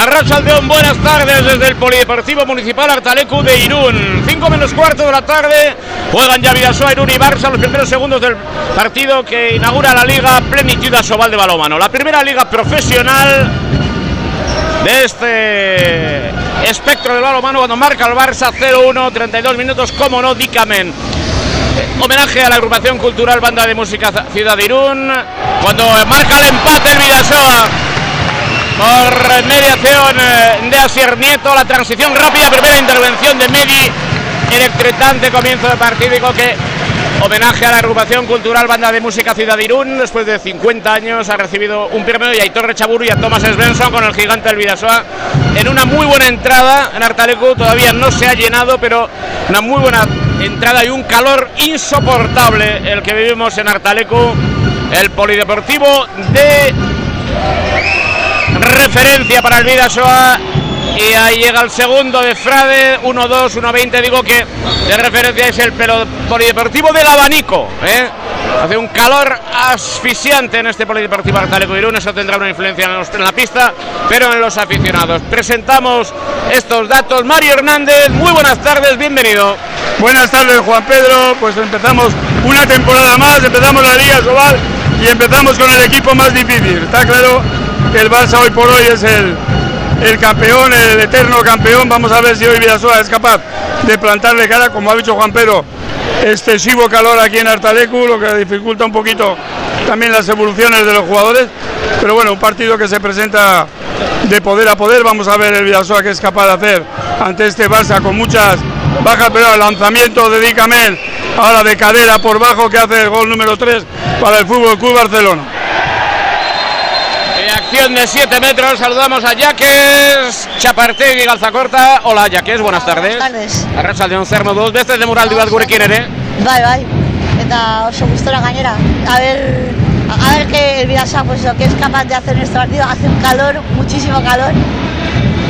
Arrachaldeón, buenas tardes desde el Polideportivo Municipal Artalecu de Irún. 5 menos cuarto de la tarde, juegan ya Vidasoa, Irún y Barça los primeros segundos del partido que inaugura la Liga Plenitud Asobal de Balómano. La primera liga profesional de este espectro del balonmano cuando marca el Barça 0-1, 32 minutos, como no, Dicamen. Homenaje a la agrupación cultural Banda de Música Ciudad de Irún, cuando marca el empate el Vidasoa por mediación eh, de Asier Nieto, la transición rápida, primera intervención de Medi, electrizante comienzo de partido que homenaje a la agrupación cultural Banda de Música Ciudad de Irún, después de 50 años ha recibido un premio y a Rechaburu y a Thomas Svensson con el gigante del Vidasoa. En una muy buena entrada en Artalecu, todavía no se ha llenado, pero una muy buena entrada y un calor insoportable el que vivimos en Artalecu, el polideportivo de referencia para el Vidasoa y ahí llega el segundo de Frade, 1-2, 1-20, digo que de referencia es el polideportivo del abanico, ¿eh? hace un calor asfixiante en este polideportivo Artaleco Irún, eso tendrá una influencia en, en, la pista, pero en los aficionados. Presentamos estos datos, Mario Hernández, muy buenas tardes, bienvenido. Buenas tardes Juan Pedro, pues empezamos una temporada más, empezamos la Liga Sobal y empezamos con el equipo más difícil, está claro el Barça hoy por hoy es el, el campeón, el eterno campeón. Vamos a ver si hoy Vidasoa es capaz de plantarle cara, como ha dicho Juan Pedro, excesivo calor aquí en Artalecu, lo que dificulta un poquito también las evoluciones de los jugadores. Pero bueno, un partido que se presenta de poder a poder. Vamos a ver el Vidasoa que es capaz de hacer ante este Barça con muchas bajas, pero el lanzamiento de Dicamel, ahora de cadera por bajo, que hace el gol número 3 para el Fútbol Club Barcelona acción de 7 metros. Saludamos a Jaques, Chapartegui, Galzacorta. Hola, Jaques, buenas tardes. Buenas tardes. Arracha de un cerno dos veces de mural de bat gurekin ere. Bai, bai. Eta oso gustora gainera. A ver, a ver que el Vidasoa pues lo que es capaz de hacer en este partido. Hace un calor, muchísimo calor.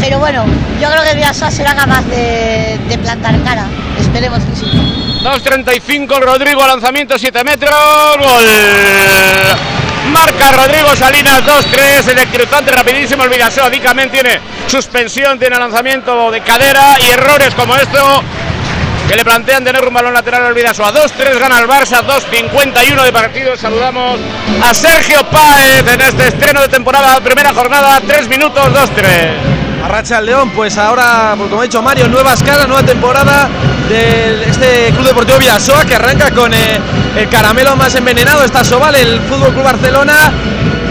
Pero bueno, yo creo que el Vidasoa será capaz de, de plantar cara. Esperemos que sí. 2.35 Rodrigo, lanzamiento 7 metros. Gol. Marca Rodrigo Salinas 2-3, electrizante, rapidísimo. El Vidasoa tiene suspensión, tiene lanzamiento de cadera y errores como esto que le plantean tener un balón lateral al Vidasoa. 2-3 gana el Barça, 2-51 de partido. Saludamos a Sergio Páez en este estreno de temporada, primera jornada, 3 minutos, 2-3. Arracha el León, pues ahora, pues como ha dicho Mario, nuevas caras, nueva temporada de este Club Deportivo Vidasoa que arranca con eh, el caramelo más envenenado, está Sobal, el Fútbol Club Barcelona.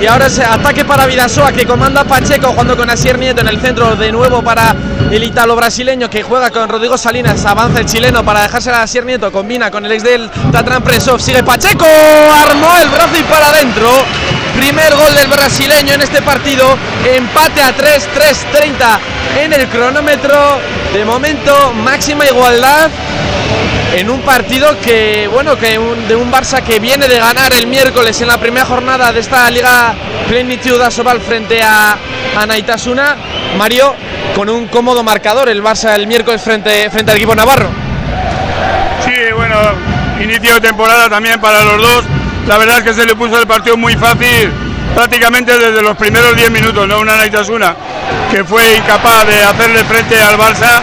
Y ahora es ataque para Vidasoa que comanda Pacheco jugando con Asier Nieto en el centro de nuevo para el italo brasileño que juega con Rodrigo Salinas. Avanza el chileno para dejarse a Asier Nieto, combina con el ex del Tatran Presov. Sigue Pacheco, armó el brazo y para adentro. Primer gol del brasileño en este partido. Empate a 3, 3-30 en el cronómetro. De momento, máxima igualdad en un partido que, bueno, que un, de un Barça que viene de ganar el miércoles en la primera jornada de esta Liga Plenitud Asobal frente a, a Naitasuna. Mario, con un cómodo marcador el Barça el miércoles frente, frente al equipo navarro. Sí, bueno, inicio de temporada también para los dos. La verdad es que se le puso el partido muy fácil prácticamente desde los primeros 10 minutos, ¿no? Una Naitasuna que fue incapaz de hacerle frente al Barça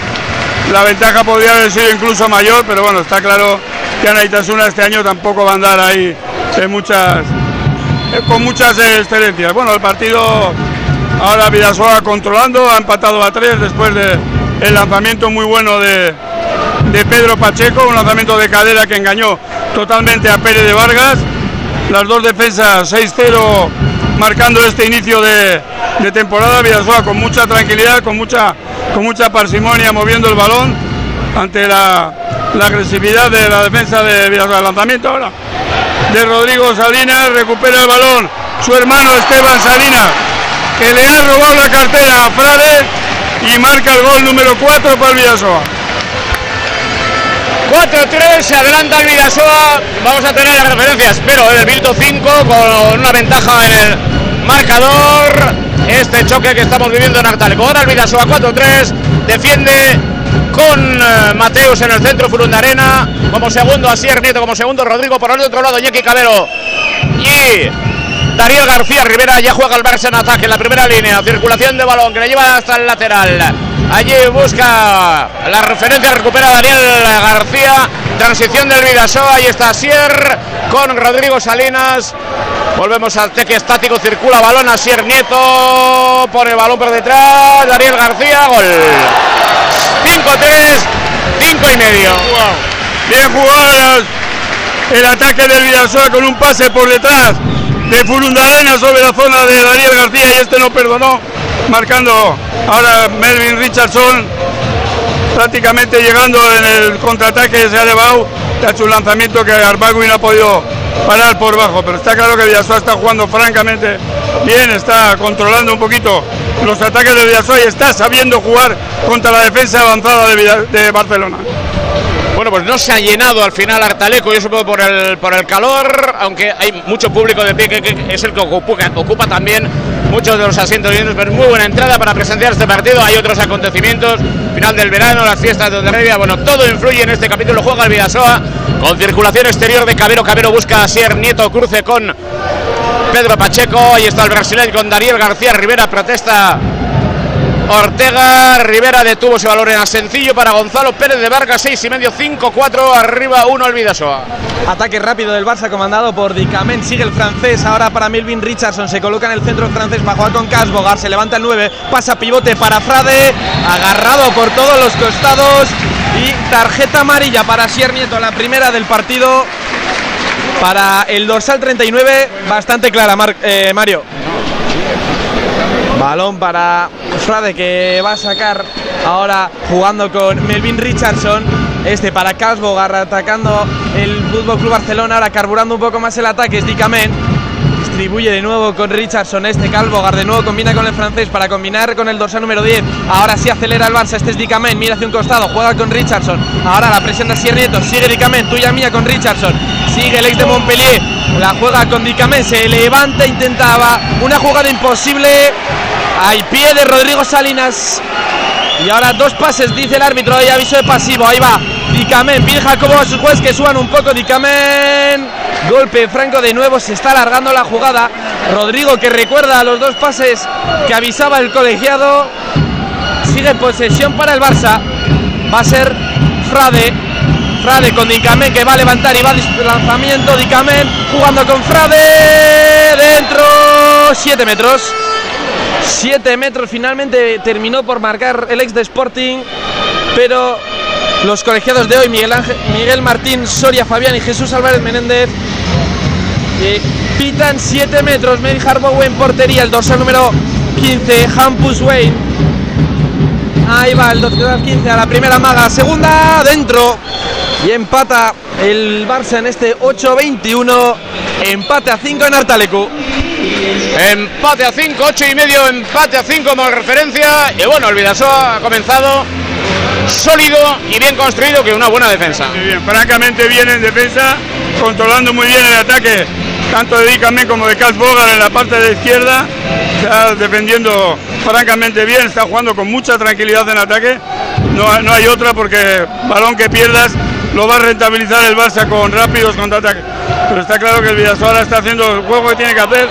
la ventaja podría haber sido incluso mayor, pero bueno, está claro que Anaitasuna este año tampoco va a andar ahí muchas, con muchas excelencias. Bueno, el partido ahora Vidasoa controlando, ha empatado a tres después del de lanzamiento muy bueno de, de Pedro Pacheco, un lanzamiento de cadera que engañó totalmente a Pérez de Vargas. Las dos defensas 6-0 marcando este inicio de, de temporada. Vidasoa con mucha tranquilidad, con mucha, con mucha parsimonia moviendo el balón ante la, la agresividad de la defensa de Vidasoa. El lanzamiento ahora de Rodrigo Salinas, recupera el balón su hermano Esteban Salinas, que le ha robado la cartera a Frade y marca el gol número 4 para el Vidasoa. 4-3, se adelanta el Vidasoa. Vamos a tener las referencias, pero en el minuto 5 con una ventaja en el marcador. Este choque que estamos viviendo en Artaleco. Ahora el Vidasoa 4-3, defiende con uh, Mateus en el centro, Furundarena como segundo, Asier Nieto como segundo, Rodrigo por el otro lado, Yeki Calero y Daniel García Rivera ya juega el Barça en ataque en la primera línea. Circulación de balón que le lleva hasta el lateral. Allí busca la referencia, recupera Daniel García. Transición del Vidasoa. Ahí está Sier con Rodrigo Salinas. Volvemos al teque estático. Circula balón a Sier Nieto. Pone el balón por detrás. Daniel García. Gol. 5-3. 5 y medio. Bien jugadas. El ataque del Vidasoa con un pase por detrás de Furundarena sobre la zona de Daniel García y este no perdonó. Marcando ahora Melvin Richardson prácticamente llegando en el contraataque se ha llevado. Ha hecho un lanzamiento que Arbagui no ha podido parar por bajo, pero está claro que Villasoa está jugando francamente bien, está controlando un poquito los ataques de Villasoa y está sabiendo jugar contra la defensa avanzada de, Barcelona. Bueno, pues no se ha llenado al final Artaleco, yo supongo por el, por el calor, aunque hay mucho público de pie que, es el que ocupa también muchos de los asientos llenos, muy buena entrada para presenciar este partido. Hay otros acontecimientos, final del verano, las fiestas de Ondarribia, bueno, todo influye en este capítulo. Juega el Vidasoa con circulación exterior de Cabero. Cabero busca a Sier Nieto, cruce con Pedro Pacheco. Ahí está el brasileño con Daniel García Rivera, protesta Ortega, Rivera detuvo ese valor en sencillo para Gonzalo Pérez de Vargas, 6 y medio, 5-4, arriba 1 el Vidasoa. Ataque rápido del Barça comandado por Dicamen. Sigue el francés ahora para Melvin Richardson. Se coloca en el centro francés para jugar con Casbogar. Se levanta el 9. Pasa pivote para Frade. Agarrado por todos los costados. Y tarjeta amarilla para Sier Nieto. La primera del partido. Para el dorsal 39. Bastante clara, eh, Mario. Balón para Frade que va a sacar ahora jugando con Melvin Richardson. Este para Casbogar atacando el Fútbol Club Barcelona. Ahora carburando un poco más el ataque. Es Dicamen. Distribuye de nuevo con Richardson. Este Calvogar de nuevo combina con el francés para combinar con el dorsal número 10. Ahora sí acelera el Barça. Este es Dicamen. Mira hacia un costado. Juega con Richardson. Ahora la presión de. Sigue Dicamen. Tuya mía con Richardson. Sigue el ex de Montpellier. La juega con Dicamen. Se levanta. Intentaba una jugada imposible. Hay pie de Rodrigo Salinas. Y ahora dos pases, dice el árbitro, y aviso de pasivo. Ahí va. Dicamen, pide Jacobo a sus jueces que suban un poco. Dicamen. Golpe franco de nuevo, se está alargando la jugada. Rodrigo que recuerda los dos pases que avisaba el colegiado. Sigue posesión para el Barça. Va a ser Frade. Frade con Dicamen que va a levantar y va a lanzamiento. Dicamen jugando con Frade. Dentro. 7 metros. 7 metros finalmente terminó por marcar el ex de Sporting, pero los colegiados de hoy, Miguel, Martín, Soria Fabián y Jesús Álvarez Menéndez, eh, pitan 7 metros, Mary Harbour en portería, el dorsal número 15, Hampus Wayne. Ahí va el dorsal 15 a la primera maga, segunda, dentro. Y empata el Barça en este 8-21, empate a 5 en Artalecu. Empate a 5, 8 y medio, empate a 5 como referencia. Y bueno, el Vidasoa ha comenzado sólido y bien construido que una buena defensa. Bien, francamente bien en defensa, controlando muy bien el ataque, tanto de Dicame como de Cas Bogar en la parte de izquierda. Está defendiendo francamente bien, está jugando con mucha tranquilidad en ataque. No, no hay otra porque balón que pierdas lo va a rentabilizar el Barça con rápidos contraataques. Pero está claro que el Vidasoa ahora está haciendo el juego que tiene que hacer.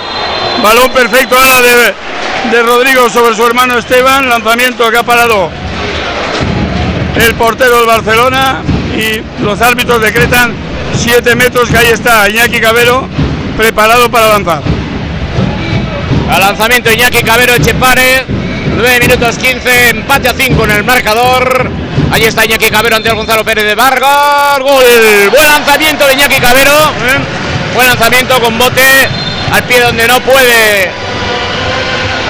Balón perfecto ahora de, de Rodrigo sobre su hermano Esteban, lanzamiento que ha parado el portero del Barcelona y los árbitros decretan 7 metros que ahí está Iñaki Cabero preparado para lanzar. Al lanzamiento Iñaki Cabero Echepare. 9 minutos 15, empate a 5 en el marcador. Ahí está Iñaki Cabero ante el Gonzalo Pérez de Vargas. Gol. Buen lanzamiento de Iñaki Cabero. Buen lanzamiento con bote al pie donde no puede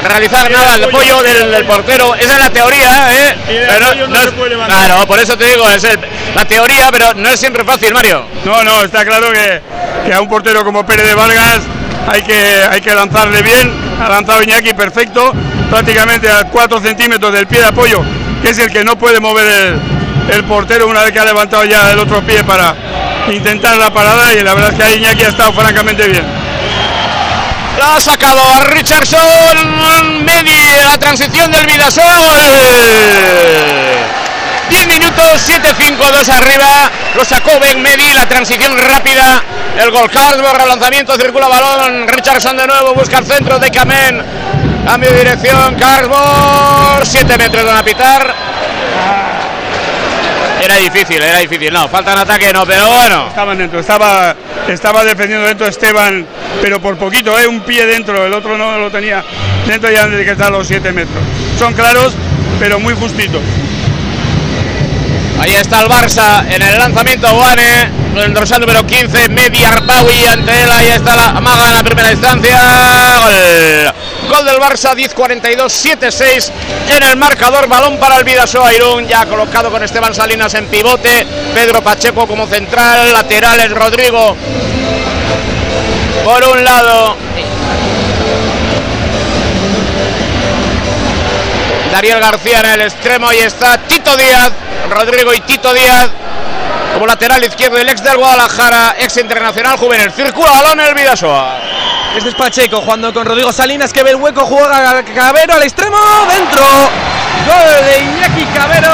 realizar nada el apoyo del, del portero. Esa es la teoría, ¿eh? Pero no es-. Claro, por eso te digo, es el- la teoría, pero no es siempre fácil, Mario. No, no, está claro que, que a un portero como Pérez de Vargas hay que, hay que lanzarle bien. Ha lanzado Iñaki perfecto, prácticamente a 4 centímetros del pie de apoyo, que es el que no puede mover el, el portero una vez que ha levantado ya el otro pie para intentar la parada. Y la verdad es que ahí Iñaki ha estado francamente bien. Ha sacado a Richardson. Medi la transición del Vidasoa. Gol. 10 minutos, 7-5, 2 arriba. Lo sacó Ben Medi, la transición rápida. El gol Carlsberg, relanzamiento, circula balón. Richardson de nuevo, busca el centro de Camen. Cambio de dirección, Carlsberg, 7 metros de pitar. Era difícil, era difícil. No, falta en ataque, no, pero bueno. Estaban dentro, estaba, estaba defendiendo dentro Esteban, pero por poquito, ¿eh? un pie dentro, el otro no lo tenía dentro ya desde que está a los 7 metros. Son claros, pero muy justitos. Ahí está el Barça en el lanzamiento Guane, el dorsal número 15, Media Arpaui ante él, ahí está la amaga en la primera instancia. Gol, Gol del Barça, 10-42, 7-6 en el marcador, balón para el Vidasoa Irún, ya colocado con Esteban Salinas en pivote, Pedro Pacheco como central, laterales Rodrigo por un lado. Dariel García en el extremo, ahí está Tito Díaz, Rodrigo y Tito Díaz como lateral izquierdo, el ex del Guadalajara, ex internacional juvenil. Circula balón en el Vidasoa. Este es Pacheco jugando con Rodrigo Salinas que ve el hueco, juega Cabero al extremo, dentro. Gol de Iñaki Cabero.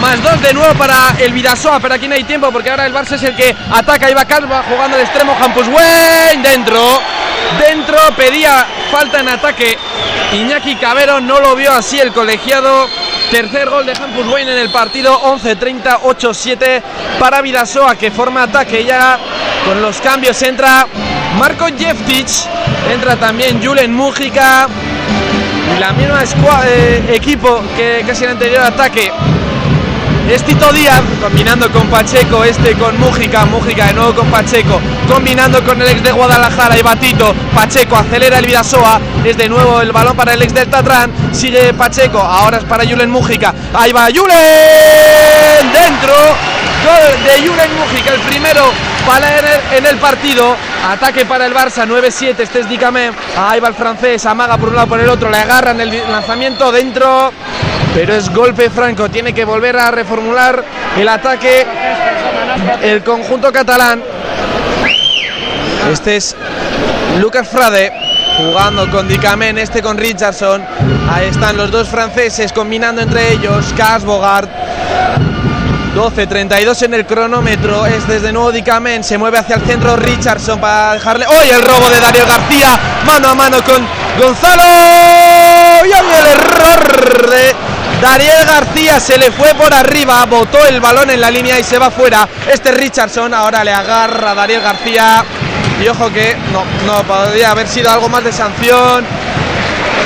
Más dos de nuevo para el Vidasoa, pero aquí no hay tiempo porque ahora el Barça es el que ataca. Iba Calva jugando al extremo, Campus Wayne dentro. Dentro pedía falta en ataque. Iñaki Cabero no lo vio así el colegiado. Tercer gol de Hampus Wayne en el partido, 11-30, 8-7 para Vidasoa que forma ataque ya con los cambios. Entra Marco Jeftic, entra también Julen Mújica. La misma eh, equipo que casi el anterior ataque es Tito Díaz, combinando con Pacheco, este con Mújica, Mújica de nuevo con Pacheco, combinando con el ex de Guadalajara y Batito, Pacheco acelera el Vidasoa, es de nuevo el balón para el ex del Tatrán, sigue Pacheco, ahora es para Julen Mújica, ahí va Julen, dentro, gol de Julen Mújica, el primero para en el, partido, ataque para el Barça, 9-7, este es Dicamé, ahí va el francés, amaga por un lado por el otro, le agarran el lanzamiento dentro, pero es golpe franco. Tiene que volver a reformular el ataque el conjunto catalán. Este es Lucas Frade jugando con Dicamen, este con Richardson. Ahí están los dos franceses combinando entre ellos. Cas Bogart. 12-32 en el cronómetro. Es desde nuevo Dicamen. Se mueve hacia el centro Richardson para dejarle. ¡Hoy el robo de Darío García! Mano a mano con Gonzalo. Y el error de Dariel García se le fue por arriba, botó el balón en la línea y se va fuera. Este Richardson ahora le agarra a Dariel García. Y ojo que no, no podría haber sido algo más de sanción.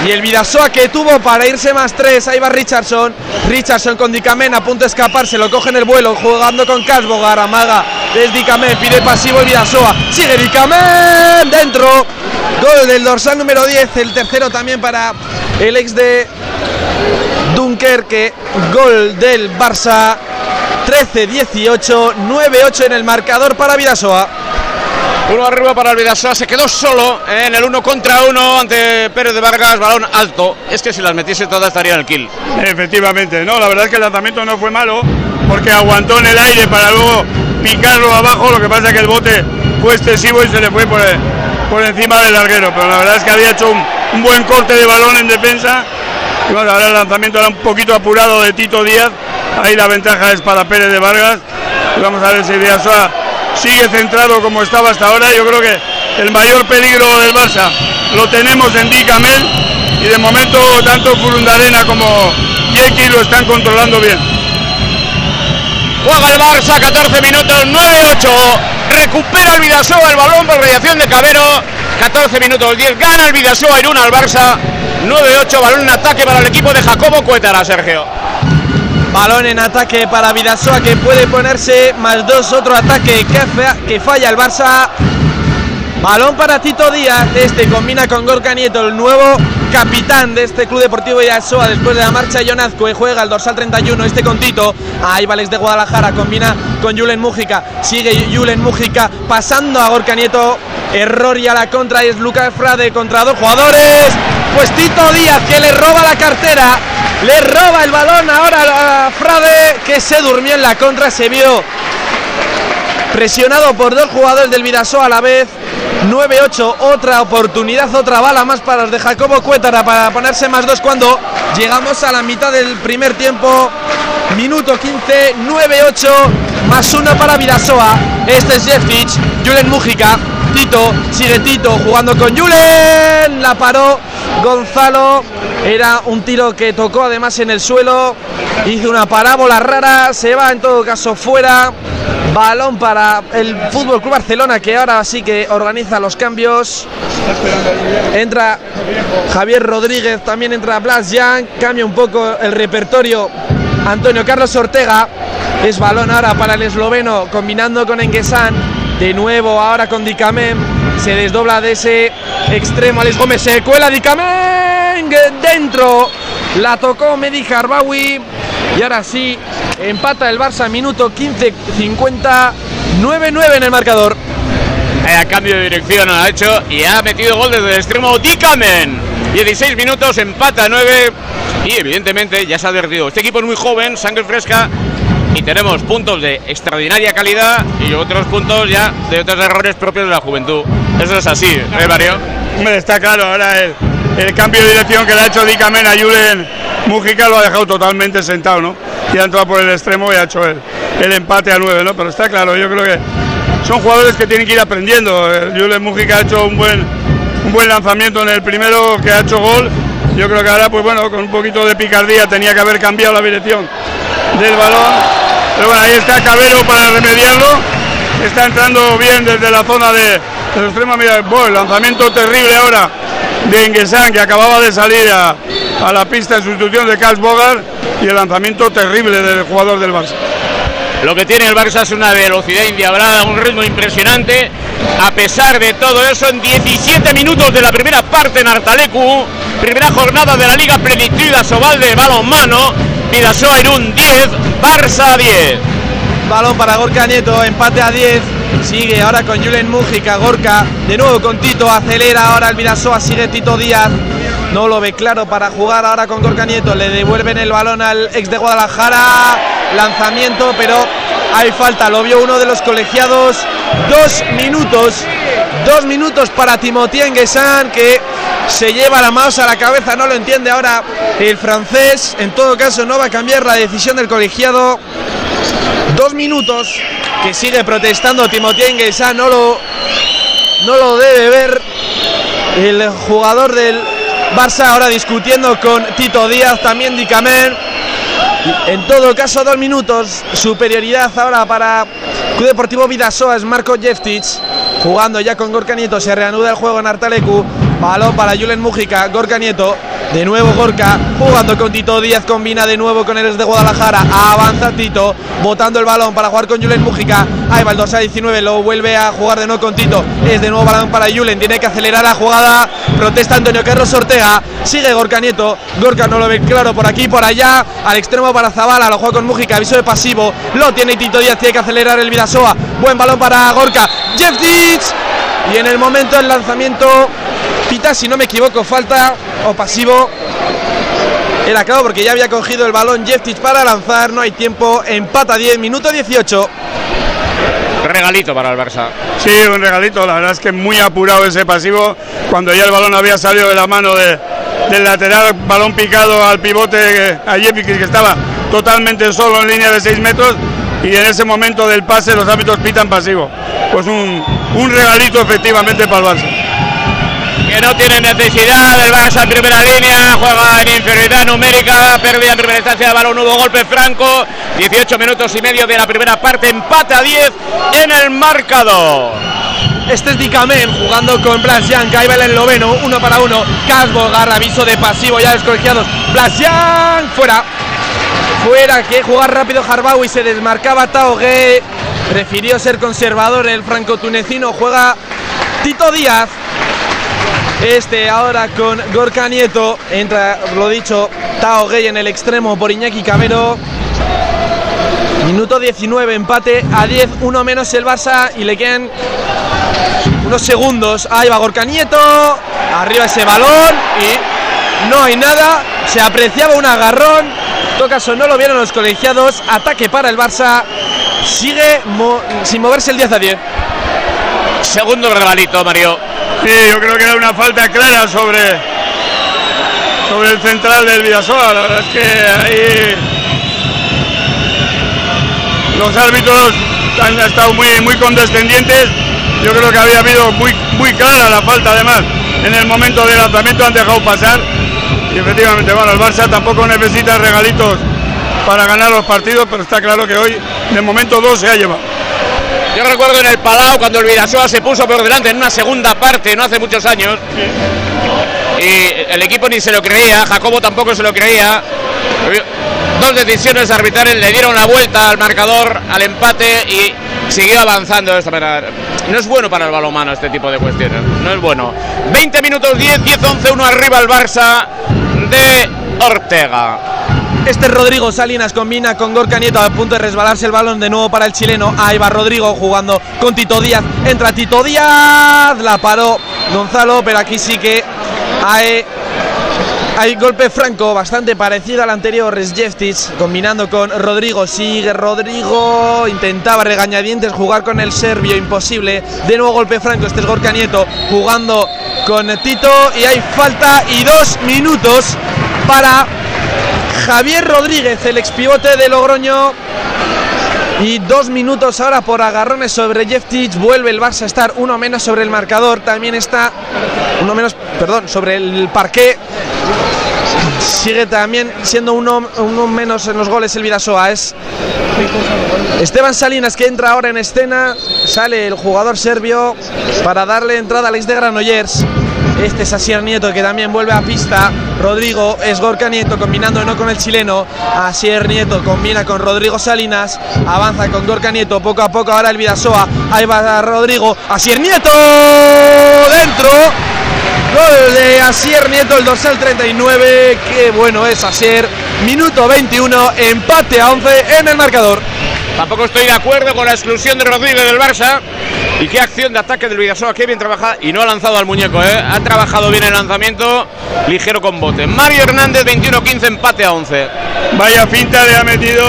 Y el Vidasoa que tuvo para irse más tres. Ahí va Richardson. Richardson con Dicamen a punto de escapar. Se lo coge en el vuelo. Jugando con Casbogar. Amaga. Es Dicamen. Pide pasivo el Vidasoa. Sigue Dicamen. Dentro. Gol del dorsal número 10. El tercero también para el ex de Dunkerque, gol del Barça, 13-18, 9-8 en el marcador para Vidasoa. Uno arriba para el Vidasoa, se quedó solo en el uno contra uno ante Pérez de Vargas, balón alto. Es que si las metiese todas estaría en el kill. Efectivamente, no, la verdad es que el lanzamiento no fue malo porque aguantó en el aire para luego picarlo abajo. Lo que pasa es que el bote fue excesivo y se le fue por, por encima del larguero. Pero la verdad es que había hecho un buen corte de balón en defensa ahora el lanzamiento era un poquito apurado de Tito Díaz. Ahí la ventaja es para Pérez de Vargas. vamos a ver si Villasoa sigue centrado como estaba hasta ahora. Yo creo que el mayor peligro del Barça lo tenemos en Dicamel y de momento tanto Furundarena como Yeki lo están controlando bien. Juega el Barça, 14 minutos, 9-8. Recupera el Vidasoa el balón por mediación de Cabero. 14 minutos 10. Gana el Vidasoa Irún al Barça. 9-8, balón en ataque para el equipo de Jacobo Cuétara, Sergio. Balón en ataque para Vidasoa que puede ponerse más dos, otro ataque que, falla el Barça. Balón para Tito Díaz, este combina con Gorka Nieto, el nuevo capitán de este Club Deportivo Vidasoa después de la marcha Jonazco y juega el dorsal 31, este con Tito. Ahí Vales de Guadalajara, combina con Julen Mújica, sigue Julen Mújica pasando a Gorka Nieto, error y a la contra es Lucas Frade contra dos jugadores. Pues Tito Díaz que le roba la cartera, le roba el balón ahora a Frade que se durmió en la contra, se vio presionado por dos jugadores del Vidasoa a la vez. 9-8, otra oportunidad, otra bala más para los de Jacobo Cuétara para ponerse más dos cuando llegamos a la mitad del primer tiempo. Minuto 15, 9-8, más uno para Vidasoa. Este es Jeftic, Julen Mújica, Tito, sigue Tito jugando con Julen. La paró Gonzalo. Era un tiro que tocó además en el suelo. Hizo una parábola rara. Se va en todo caso fuera. Balón para el Fútbol Club Barcelona que ahora sí que organiza los cambios. Entra Javier Rodríguez, también entra Blas Young, cambia un poco el repertorio Antonio Carlos Ortega. Es balón ahora para el esloveno combinando con Enguesan. De nuevo ahora con Dicamem. Se desdobla de ese extremo Alex Gómez. Se cuela Dicamem dentro. La tocó Medi Harbawi. Y ahora sí, empata el Barça minuto 15-50. 9-9 en el marcador. A cambio de dirección ha hecho y ha metido gol desde el extremo Dickamen. 16 minutos, empata 9 y evidentemente ya se ha advertido. Este equipo es muy joven, sangre fresca y tenemos puntos de extraordinaria calidad y otros puntos ya de otros errores propios de la juventud. Eso es así, ¿eh, Mario? Está claro, ahora el, cambio de dirección que le ha hecho Dickamen a Julen Mujica lo ha dejado totalmente sentado, ¿no? Y ha entrado por el extremo y ha hecho el, el empate a 9, ¿no? Pero está claro, yo creo que son jugadores que tienen que ir aprendiendo. Eh, Julen Mujica ha hecho un buen, un buen lanzamiento en el primero que ha hecho gol. Yo creo que ahora, pues bueno, con un poquito de picardía tenía que haber cambiado la dirección del balón. Pero bueno, ahí está Cabero para remediarlo. Está entrando bien desde la zona de, de extrema. Mira, el lanzamiento terrible ahora de Enguesan, que acababa de salir a, la pista en sustitución de Carl Bogart. Y el lanzamiento terrible del jugador del Barça. Lo que tiene el Barça es una velocidad indiabrada, un ritmo impresionante. A pesar de todo eso, en 17 minutos de la primera parte en Artalecu, primera jornada de la Liga Plenitud Sobal de balonmano, Vidasoa Irún 10, Barça 10. Balón para Gorka Nieto, empate a 10. Sigue ahora con Julen Mújica, Gorka, de nuevo con Tito, acelera ahora el Vidasoa, sigue Tito Díaz. No lo ve claro para jugar ahora con Gorka Nieto. Le devuelven el balón al ex de Guadalajara. Lanzamiento, pero hay falta. Lo vio uno de los colegiados. Dos minutos. Dos minutos para Timothy Enguesan que se lleva la mouse a la cabeza. No lo entiende ahora el francés. En todo caso, no va a cambiar la decisión del colegiado. Dos minutos que sigue protestando Timothy Enguesan. No lo, no lo debe ver el jugador del Barça ahora discutiendo con Tito Díaz, también Dicamer. En todo caso, dos minutos. Superioridad ahora para Club Deportivo Vidasoa es Marco Jeftic. Jugando ya con Gorka Nieto. Se reanuda el juego en Artalecu. Balón para Julen Mújica. Gorka Nieto. De nuevo Gorka. Jugando con Tito Díaz. Combina de nuevo con el de Guadalajara. Avanza Tito. Botando el balón para jugar con Julen Mújica. Ahí va el 2 a 19. Lo vuelve a jugar de nuevo con Tito. Es de nuevo balón para Julen. Tiene que acelerar la jugada. Protesta Antonio Carlos Ortega. Sigue Gorka Nieto. Gorka no lo ve claro por aquí por allá. Al extremo para Zabala. Lo juega con Mújica. Aviso de pasivo. Lo tiene Tito Díaz. Tiene que acelerar el Vidasoa. Buen balón para Gorka. Jeftic. Y en el momento del lanzamiento. Pita, si no me equivoco, falta o pasivo. Era claro porque ya había cogido el balón Jeftic para lanzar. No hay tiempo. Empata 10, minuto 18. Regalito para el Barça. Sí, un regalito. La verdad es que muy apurado ese pasivo. Cuando ya el balón había salido de la mano de, del lateral, balón picado al pivote a Jeftic que estaba totalmente solo en línea de 6 metros. Y en ese momento del pase los árbitros pitan pasivo. Pues un, un regalito efectivamente para el Barça que no tiene necesidad del Barça en primera línea, juega en inferioridad numérica, pérdida en primera instancia de balón, nuevo golpe franco, 18 minutos y medio de la primera parte, empate a 10 en el marcador. Este es Dicamen jugando con Blas Young, ahí va el noveno, uno para uno, Casbo, garra, aviso de pasivo ya descolegiados, Blas Young, fuera, fuera, que jugar rápido Harbaui, se desmarcaba Taogue, prefirió ser conservador el franco-tunecino, juega Tito Díaz, este ahora con Gorka Nieto. Entra, lo dicho, Tao Gay en el extremo por Iñaki Camero. Minuto 19, empate a 10, uno menos el Barça y le quedan unos segundos. Ahí va Gorka Nieto. Arriba ese balón y no hay nada. Se apreciaba un agarrón. En todo caso, no lo vieron los colegiados. Ataque para el Barça. Sigue sin moverse el 10 a 10. Segundo regalito, Mario. Sí, yo creo que era una falta clara sobre, sobre el central del Vidasoa. La verdad es que ahí los árbitros han estado muy, muy condescendientes. Yo creo que había habido muy, muy clara la falta además en el momento del lanzamiento, han dejado pasar. Y efectivamente, bueno, el Barça tampoco necesita regalitos para ganar los partidos, pero está claro que hoy, de momento, dos se ha llevado. Yo recuerdo en el Palau cuando el Vidasoa se puso por delante en una segunda parte, no hace muchos años. Y el equipo ni se lo creía, Jacobo tampoco se lo creía. Dos decisiones arbitrales le dieron la vuelta al marcador, al empate y siguió avanzando de esta manera. No es bueno para el balonmano este tipo de cuestiones, no es bueno. 20 minutos 10, 10, 11, 1 arriba el Barça de Ortega. Este es Rodrigo Salinas combina con Gorka Nieto a punto de resbalarse el balón de nuevo para el chileno. Ahí va Rodrigo jugando con Tito Díaz. Entra Tito Díaz, la paró Gonzalo, pero aquí sí que hay, hay golpe franco bastante parecido al anterior. Resjestic combinando con Rodrigo. Sigue Rodrigo, intentaba regañadientes jugar con el serbio, imposible. De nuevo golpe franco, este es Gorka Nieto jugando con Tito y hay falta y dos minutos para Javier Rodríguez, el expivote de Logroño. Y dos minutos ahora por agarrones sobre Jeftic. Vuelve el Barça a estar uno menos sobre el marcador. También está uno menos, perdón, sobre el parqué. Sigue también siendo uno, uno menos en los goles el Vidasoa. Es Esteban Salinas que entra ahora en escena. Sale el jugador serbio para darle entrada a Alex de Granollers. Este es Asier Nieto que también vuelve a pista. Rodrigo es Gorka Nieto combinando no con el chileno. Asier Nieto combina con Rodrigo Salinas. Avanza con Gorka Nieto poco a poco. Ahora el Vidasoa. Ahí va Rodrigo. Asier Nieto dentro. Gol de Asier Nieto, el dorsal 39. Qué bueno es Asier. Minuto 21, empate a 11 en el marcador. Tampoco estoy de acuerdo con la exclusión de Rodríguez del Barça. Y qué acción de ataque del Vidasoa, qué bien trabajada. Y no ha lanzado al muñeco, ¿eh? ha trabajado bien el lanzamiento, ligero con bote. Mario Hernández, 21-15, empate a 11. Vaya finta le ha metido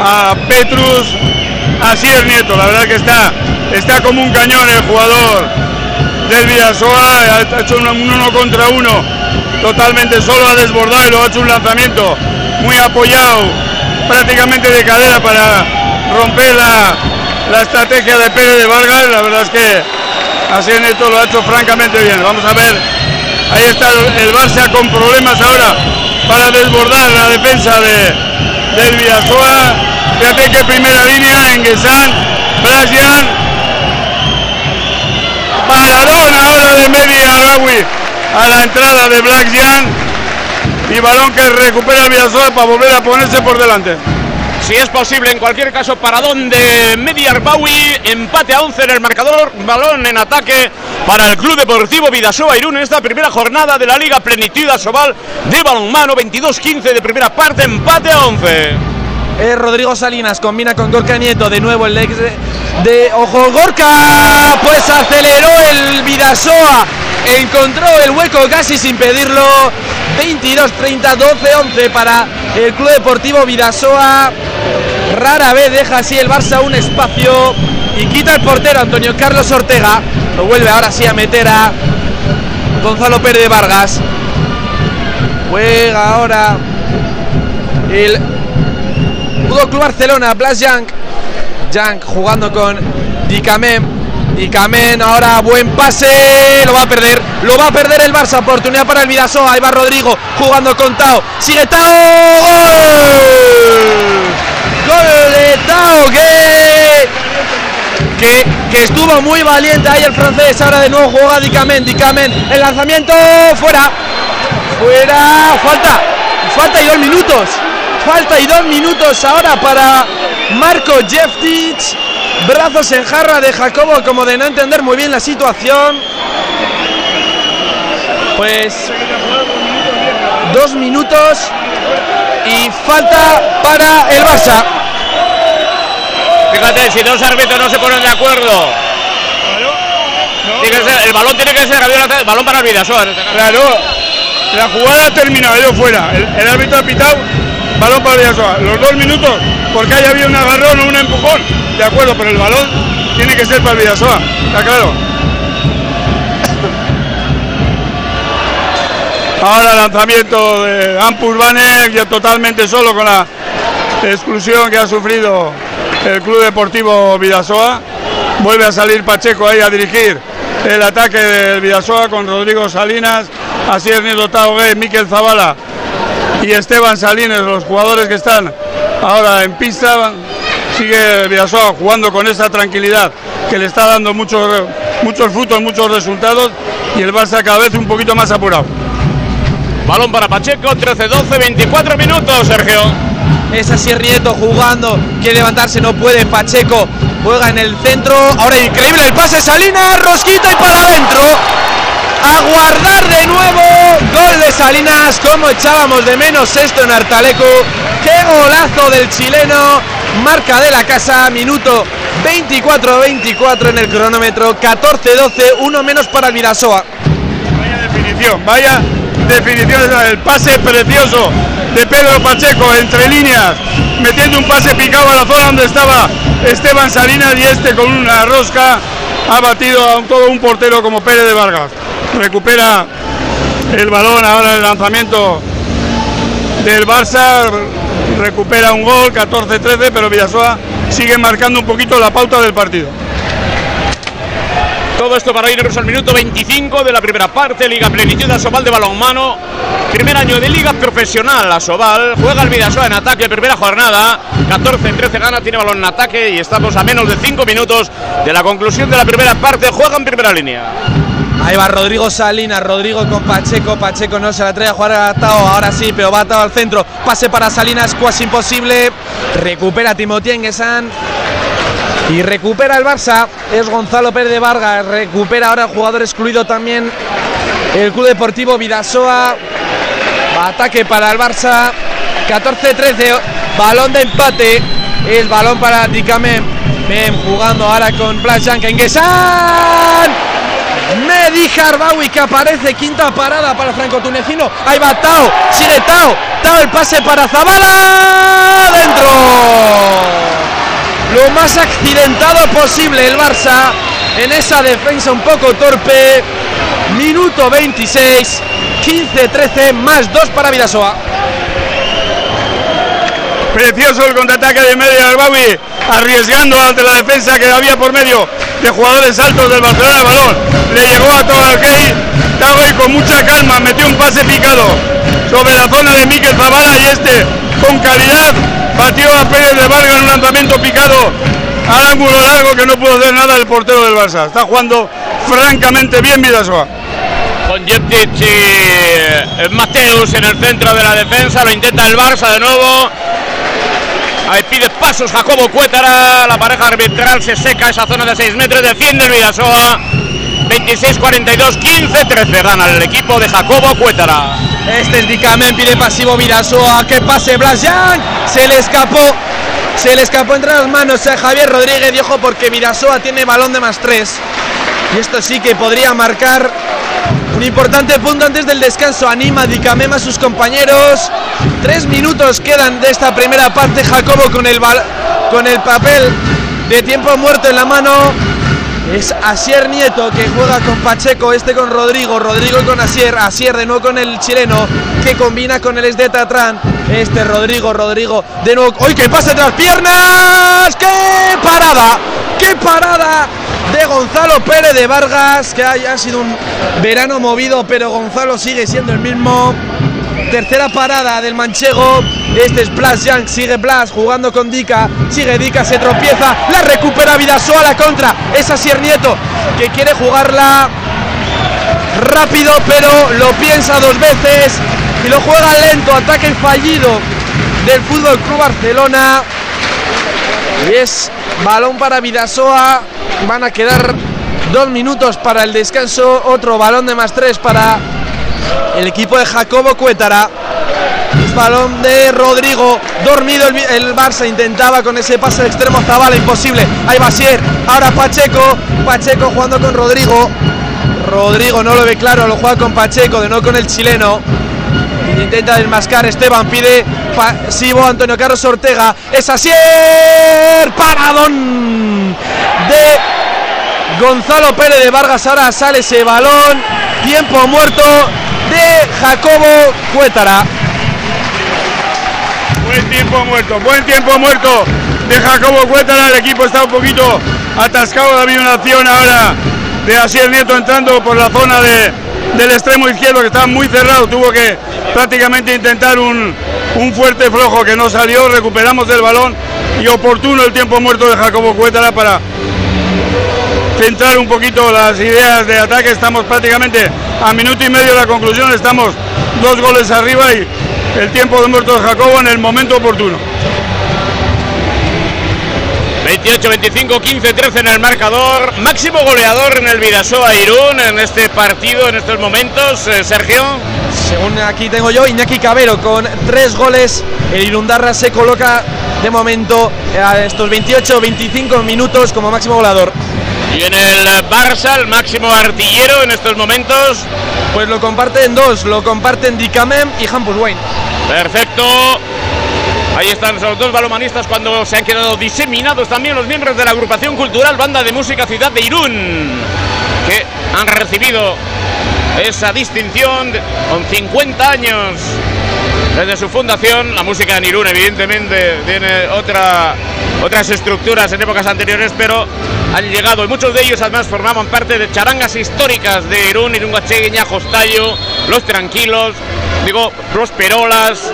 a Petrus Asier Nieto. La verdad que está, está como un cañón el jugador del Vidasoa. Ha hecho un uno contra uno totalmente solo, ha desbordado y lo ha hecho un lanzamiento muy apoyado, prácticamente de cadera para romper la, la estrategia de Pérez de Vargas. La verdad es que así Neto lo ha hecho francamente bien. Vamos a ver, ahí está el Barça con problemas ahora para desbordar la defensa de, del Villasoa. Fíjate que primera línea en Guesan, Brasian. Paradón ahora de Medi Arawi a la entrada de Black y balón que recupera Villasoa para volver a ponerse por delante. Si es posible, en cualquier caso, paradón de Medi Arbawi, empate a 11 en el marcador, balón en ataque para el Club Deportivo Vidasoa Irún en esta primera jornada de la Liga Plenitud Asobal de balonmano, 22-15 de primera parte, empate a 11. Eh, Rodrigo Salinas combina con Gorka Nieto, de nuevo el ex de, de Ojo Gorka, pues aceleró el Vidasoa, encontró el hueco casi sin pedirlo, 22, 30, 12, 11 para el Club Deportivo Vidasoa. Rara vez deja así el Barça un espacio y quita el portero Antonio Carlos Ortega. Lo vuelve ahora sí a meter a Gonzalo Pérez de Vargas. Juega ahora el Fútbol Club Barcelona, Blas Young. Young jugando con Dicamem. Dicamem ahora buen pase. Lo va a perder. Lo va a perder el Barça. Oportunidad para el Vidasoa. Ahí va Rodrigo jugando con Tao. Sigue Tao. Gol que, que, que estuvo muy valiente ahí el francés. Ahora de nuevo juega Dicamem. Dicamem. El lanzamiento fuera. Fuera. Falta. Falta y dos minutos. Falta y dos minutos ahora para Marco Jeftic. Brazos en jarra de Jacobo como de no entender muy bien la situación. Pues dos minutos y falta para el Barça. Fíjate, si dos árbitros no se ponen de acuerdo. Tiene que ser- el balón tiene que ser el balón para el Vidasoa. Claro, la jugada ha terminado, ido fuera. El, el árbitro ha pitado, balón para Villasoa. Los dos minutos, porque haya habido un agarrón o un empujón, de acuerdo, pero el balón tiene que ser para el Villasoa, está claro. Ahora lanzamiento de Ampus Banner, ya totalmente solo con la, exclusión que ha sufrido el Club Deportivo Vidasoa. Vuelve a salir Pacheco ahí a dirigir el ataque del Vidasoa con Rodrigo Salinas, Asier Nieto Taogué, Miquel Zavala y Esteban Salines, los jugadores que están ahora en pista. Sigue Vidasoa jugando con esa tranquilidad que le está dando muchos, muchos frutos, muchos resultados y el Barça cada vez un poquito más apurado. Balón para Pacheco, 13-12, 24 minutos, Sergio. Es así Nieto jugando, quiere levantarse, no puede. Pacheco juega en el centro. Ahora increíble el pase, Salinas, rosquita y para adentro. A guardar de nuevo. Gol de Salinas, como echábamos de menos esto en Artaleco. Qué golazo del chileno. Marca de la casa, minuto 24-24 en el cronómetro. 14-12, uno menos para el Vidasoa. Vaya definición, vaya definición, el pase precioso de Pedro Pacheco entre líneas, metiendo un pase picado a la zona donde estaba Esteban Salinas y este con una rosca ha batido a todo un portero como Pérez de Vargas. Recupera el balón ahora el lanzamiento del Barça, recupera un gol, 14-13, pero Villasoa sigue marcando un poquito la pauta del partido. Todo esto para irnos al minuto 25 de la primera parte. Liga Plenitud Asobal de balonmano. Primer año de liga profesional. Asobal juega el Vidasoa en ataque. Primera jornada. 14-13 gana. Tiene balón en ataque. Y estamos a menos de 5 minutos de la conclusión de la primera parte. Juega en primera línea. Ahí va Rodrigo Salinas, Rodrigo con Pacheco, Pacheco no se la trae a jugar a Tao, ahora sí, pero va Tao al centro, pase para Salinas, cuasi imposible, recupera Timothy Enguesan, y recupera el Barça, es Gonzalo Pérez de Vargas, recupera ahora el jugador excluido también el Club Deportivo Vidasoa. Ataque para el Barça, 14-13, balón de empate, es balón para Dicamem. Mem jugando ahora con Blas Enguesan. Medi Harbawi que aparece, quinta parada para Franco Tunecino. Ahí va Tao, sigue Tao, Tao el pase para Zabala. Dentro lo más accidentado posible el Barça en esa defensa un poco torpe. Minuto 26, 15-13, más 2 para Vidasoa. Precioso el contraataque de medio Arbawi, arriesgando ante la defensa que había por medio de jugadores altos del Barcelona. El balón le llegó a todo el y con mucha calma metió un pase picado sobre la zona de Miquel Zavala y este con calidad batió a Pérez de Vargas en un lanzamiento picado al ángulo largo que no pudo hacer nada el portero del Barça. Está jugando francamente bien Vidasoa. Con Jeptic y eh, Mateus en el centro de la defensa, lo intenta el Barça de nuevo. Ahí pide pasos Jacobo Cuétara, la pareja arbitral se seca esa zona de 6 metros, defiende el Vidasoa. 26-42, 15-13 gana el equipo de Jacobo Cuétara. Este es Dicamen, pide pasivo Vidasoa, que pase Blasjan, se le escapó, se le escapó entre las manos a Javier Rodríguez y ojo porque Vidasoa tiene balón de más 3. Y esto sí que podría marcar un importante punto antes del descanso. Anima Dicamem a sus compañeros. Tres minutos quedan de esta primera parte. Jacobo con el, con el papel de tiempo muerto en la mano. Es Asier Nieto que juega con Pacheco, este con Rodrigo, Rodrigo con Asier, Asier de nuevo con el chileno que combina con el de Tatrán. Este Rodrigo, Rodrigo de nuevo. ¡Uy, que pase las piernas! ¡Qué parada! ¡Qué parada! De Gonzalo Pérez de Vargas, que ha sido un verano movido, pero Gonzalo sigue siendo el mismo. Tercera parada del manchego. Este es Blas Young. Sigue Blas jugando con Dica. Sigue Dica, se tropieza. La recupera Vidasoa a la contra. Es Asier Nieto que quiere jugarla rápido, pero lo piensa dos veces. Y lo juega lento. Ataque fallido del Fútbol Club Barcelona. Y es balón para Vidasoa. Van a quedar dos minutos para el descanso. Otro balón de más tres para el equipo de Jacobo Cuétara. Balón de Rodrigo, dormido el, Barça, intentaba con ese pase de extremo Zabala, imposible. Ahí Basier, ahora Pacheco, Pacheco jugando con Rodrigo. Rodrigo no lo ve claro, lo juega con Pacheco, de no con el chileno. Intenta desmascar Esteban, pide pasivo Antonio Carlos Ortega. Es Asier, paradón de Gonzalo Pérez de Vargas. Ahora sale ese balón, tiempo muerto de Jacobo Cuétara. Buen tiempo muerto, buen tiempo muerto de Jacobo Cuétara. El equipo está un poquito atascado. Habido una acción ahora de Asier Nieto entrando por la zona de, del extremo izquierdo que está muy cerrado. Tuvo que prácticamente intentar un, un fuerte flojo que no salió. Recuperamos el balón y oportuno el tiempo muerto de Jacobo Cuétara para centrar un poquito las ideas de ataque. Estamos prácticamente a minuto y medio de la conclusión. Estamos dos goles arriba y el tiempo de muerto de Jacobo en el momento oportuno. 28, 25, 15, 13 en el marcador. Máximo goleador en el Vidasoa Irún en este partido, en estos momentos, eh, Sergio. Según aquí tengo yo, Iñaki Cabero con tres goles. El Irundarra se coloca de momento a estos 28, 25 minutos como máximo goleador. Y en el Barça, el máximo artillero en estos momentos. Pues lo comparten dos, lo comparten Dicamem y Hampus Wayne. Perfecto. Ahí están los dos balomanistas cuando se han quedado diseminados también los miembros de la agrupación cultural Banda de Música Ciudad de Irún, que han recibido esa distinción con 50 años desde su fundación. La música en Irún, evidentemente, tiene otra, otras estructuras en épocas anteriores, pero han llegado y muchos de ellos además formaban parte de charangas históricas de Irún, Irungache, Tallo, Los Tranquilos, digo, Los Perolas,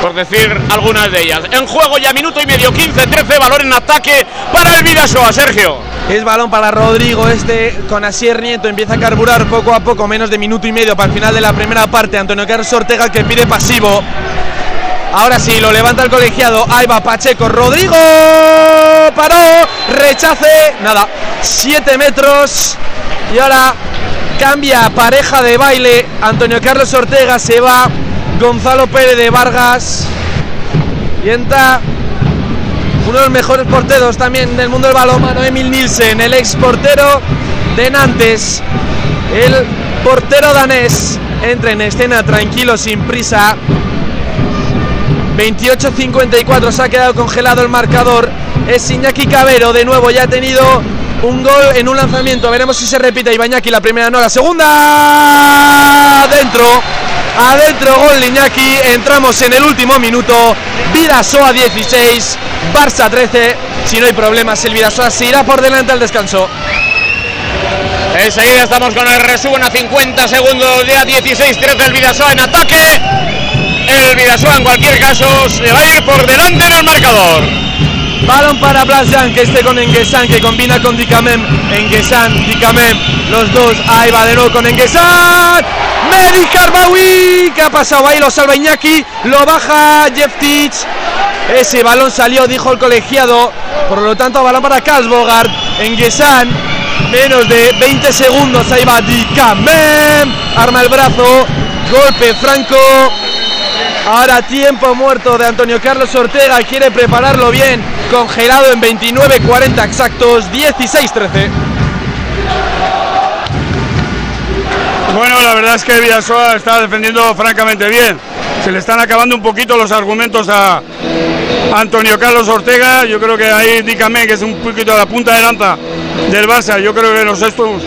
por decir algunas de ellas. En juego ya minuto y medio, 15-13, valor en ataque para el Vidasoa, Sergio. Es balón para Rodrigo, este con Asier Nieto empieza a carburar poco a poco, menos de minuto y medio para el final de la primera parte. Antonio Carlos Ortega que pide pasivo. Ahora sí, lo levanta el colegiado. Ahí va Pacheco. Rodrigo paró. Rechace. Nada. 7 metros. Y ahora cambia pareja de baile. Antonio Carlos Ortega se va. Gonzalo Pérez de Vargas. Y entra uno de los mejores porteros también del mundo del balonmano, Emil Nielsen, el ex portero de Nantes. El portero danés entra en escena tranquilo, sin prisa. 28-54 se ha quedado congelado el marcador. Es Iñaki Cabero, de nuevo ya ha tenido un gol en un lanzamiento. Veremos si se repite Ibañaki la primera, no la segunda. Adentro, adentro gol de Iñaki. Entramos en el último minuto. Vidasoa 16, Barça 13. Si no hay problemas, el Vidasoa se irá por delante al descanso. Enseguida estamos con el resumen a 50 segundos, ya 16-13 el Vidasoa en ataque. El Vidasoa en cualquier caso se va a ir por delante en el marcador. Balón para Blasan, que esté con Enguesan, que combina con Dicamem. Enguesan, Dicamem, los dos. Ahí va de nuevo con Enguesan. Medi Carbawi, que ha pasado ahí, lo salva Iñaki, lo baja Jeff Tich. Ese balón salió, dijo el colegiado. Por lo tanto, balón para Bogart Enguesan, menos de 20 segundos. Ahí va Dicamem, arma el brazo, golpe franco. Ahora tiempo muerto de Antonio Carlos Ortega, quiere prepararlo bien, congelado en 29-40 exactos, 16-13. Bueno, la verdad es que Villasoa está defendiendo francamente bien. Se le están acabando un poquito los argumentos a Antonio Carlos Ortega. Yo creo que ahí dígame que es un poquito la punta de lanza del Barça. Yo creo que los estos,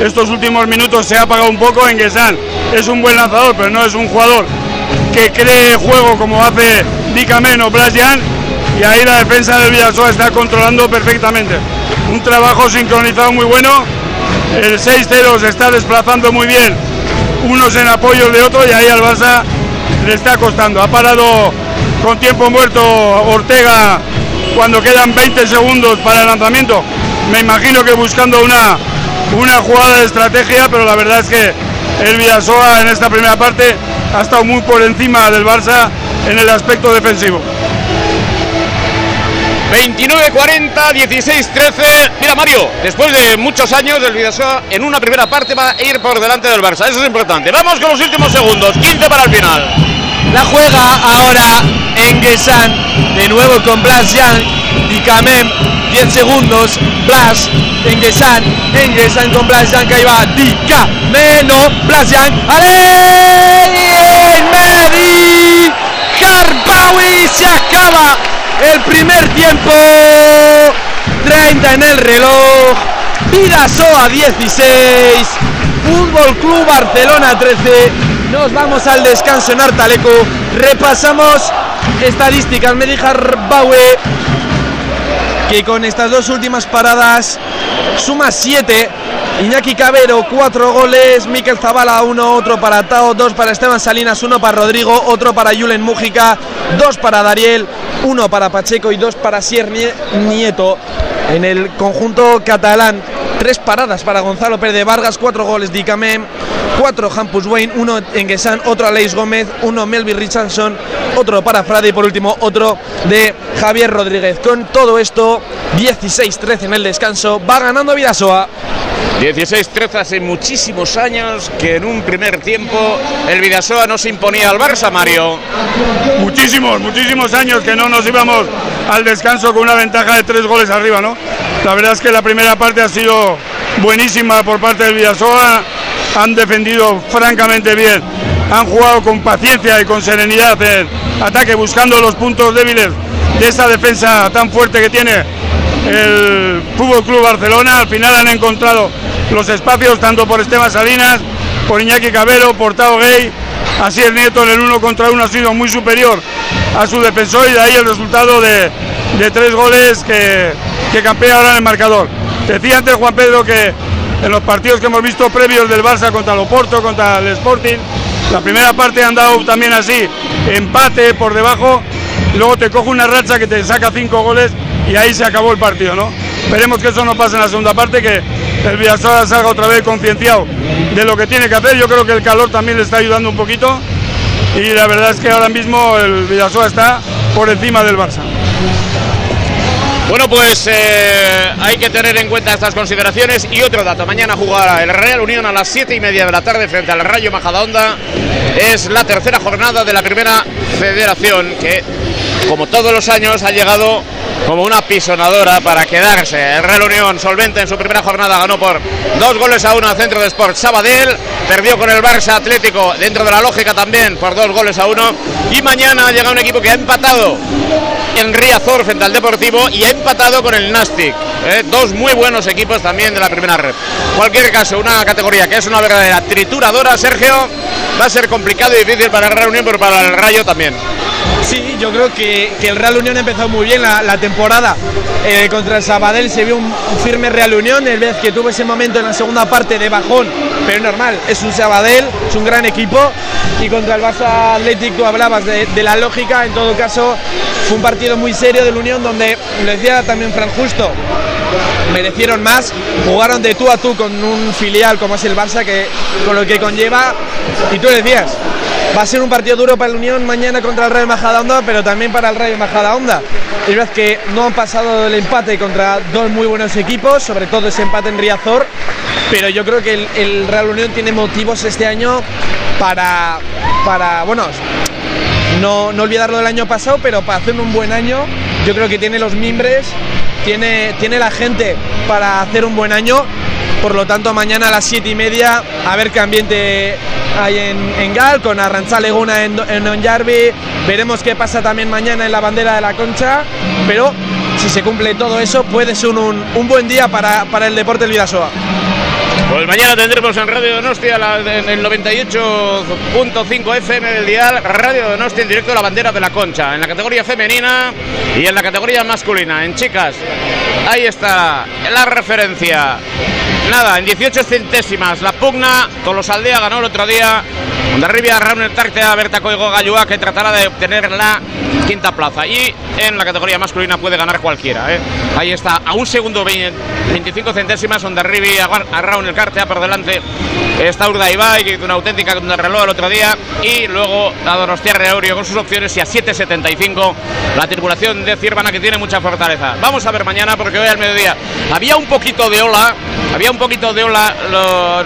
estos últimos minutos se ha apagado un poco en Guesan. Es un buen lanzador, pero no es un jugador que cree juego como hace Dicamen o Blasian y ahí la defensa del Villasoa está controlando perfectamente. Un trabajo sincronizado muy bueno. El 6-0 se está desplazando muy bien, unos en apoyo de otro y ahí al Barça le está costando. Ha parado con tiempo muerto Ortega cuando quedan 20 segundos para el lanzamiento. Me imagino que buscando una, una jugada de estrategia, pero la verdad es que el Villasoa en esta primera parte ha estado muy por encima del Barça en el aspecto defensivo. 29-40, 16-13. Mira, Mario, después de muchos años, el Vidasoa en una primera parte va a ir por delante del Barça. Eso es importante. Vamos con los últimos segundos. 15 para el final. La juega ahora Enguesan. De nuevo con Blas Jan. Dicamem. 10 segundos. Blas. Enguesan. Enguesan con Blas Jan. Que ahí va. Dicameno. Blas Jan. ¡Ale! Medi. Se acaba el primer tiempo. 30 en el reloj. Vidasoa 16. Fútbol Club Barcelona 13. Nos vamos al descanso en Artaleco. Repasamos estadísticas. Medijar Baue, que con estas dos últimas paradas suma 7. Iñaki Cabero, 4 goles. Miquel Zabala, 1. Otro para Tao, 2 para Esteban Salinas, 1 para Rodrigo, otro para Julen Mújica, 2 para Dariel, 1 para Pacheco y 2 para Sier Nieto. En el conjunto catalán, tres paradas para Gonzalo Pérez de Vargas, cuatro goles de Icamé, cuatro Hampus Wayne, uno Enguesan, otro Aleix Gómez, uno Melvin Richardson, otro para Frade y por último otro de Javier Rodríguez. Con todo esto, 16-13 en el descanso, va ganando Vidasoa. 16-13 hace muchísimos años que en un primer tiempo el Vidasoa no se imponía al Barça, Mario. Muchísimos, muchísimos años que no nos íbamos al descanso con una ventaja de tres goles arriba, ¿no? La verdad es que la primera parte ha sido buenísima por parte del Vidasoa, han defendido francamente bien, han jugado con paciencia y con serenidad en ataque, buscando los puntos débiles de esta defensa tan fuerte que tiene el Fútbol Club Barcelona. Al final han encontrado los espacios tanto por Esteban Salinas, por Iñaki Cabero, por Tao Gay. Así el Nieto en el uno contra uno ha sido muy superior a su defensor y de ahí el resultado de, tres goles que, campea ahora en el marcador. Decía antes Juan Pedro que en los partidos que hemos visto previos del Barça contra el Oporto, contra el Sporting, la primera parte han dado también así, empate por debajo, luego te coge una racha que te saca cinco goles y ahí se acabó el partido, ¿no? Esperemos que eso no pase en la segunda parte, que el Villasoa salga otra vez concienciado de lo que tiene que hacer. Yo creo que el calor también le está ayudando un poquito y la verdad es que ahora mismo el Villasoa está por encima del Barça. Bueno, pues eh, hay que tener en cuenta estas consideraciones y otro dato. Mañana jugará el Real Unión a las 7 y media de la tarde frente al Rayo Majadahonda. Es la tercera jornada de la primera federación que, como todos los años, ha llegado como una pisonadora para quedarse. El Real Unión solvente en su primera jornada ganó por dos goles a uno al Centro de Sport Sabadell, perdió con el Barça Atlético dentro de la lógica también por dos goles a uno y mañana llega un equipo que ha empatado en Riazor frente al Deportivo y ha empatado con el Nastic. ¿eh? Dos muy buenos equipos también de la primera red. Cualquier caso, una categoría que es una verdadera trituradora, Sergio, va a ser complicado y difícil para el Real Unión, pero para el Rayo también. Sí, yo creo que, el Real Unión empezó muy bien la, temporada. Eh, contra el Sabadell se vio un, firme Real Unión, el vez que tuvo ese momento en la segunda parte de bajón, pero normal, es un Sabadell, es un gran equipo. Y contra el Barça Atlético hablabas de, la lógica, en todo caso fue un partido muy serio del Unión donde, lo decía también Fran Justo, merecieron más, jugaron de tú a tú con un filial como es el Barça, que con lo que conlleva, y tú decías, va a ser un partido duro para el Unión mañana contra el Rayo Majadahonda, pero también para el Rayo Majadahonda. Es verdad que no han pasado el empate contra dos muy buenos equipos, sobre todo ese empate en Riazor, pero yo creo que el, Real Unión tiene motivos este año para, para bueno, no, no olvidarlo del año pasado, pero para hacer un buen año, yo creo que tiene los mimbres, tiene, tiene la gente para hacer un buen año. Por lo tanto, mañana a las 7 y media, a ver qué ambiente hay en, Gal, con Arranza Leguna en, en Onjarvi. Veremos qué pasa también mañana en la bandera de la Concha. Pero si se cumple todo eso, puede ser un, un buen día para, para el deporte del Vidasoa. Pues mañana tendremos en Radio Donostia en el 98.5 FM del dial Radio Donostia en directo la bandera de la Concha en la categoría femenina y en la categoría masculina. En chicas, ahí está la referencia. Nada, en 18 centésimas la pugna, Tolosaldea ganó el otro día Ondarribia Rauner Tartea Berta Coigo Gallua que tratará de obtener la quinta plaza y en la categoría masculina puede ganar cualquiera. ¿eh? Ahí está, a un segundo 25 centésimas Ondarribia a Rauner Tartea por delante está Urdaibai que hizo una auténtica reloj el otro día y luego a Donostia Reaurio con sus opciones y a 7.75 la tripulación de Cirvana que tiene mucha fortaleza. Vamos a ver mañana porque hoy al mediodía había un poquito de ola, había un poquito de ola,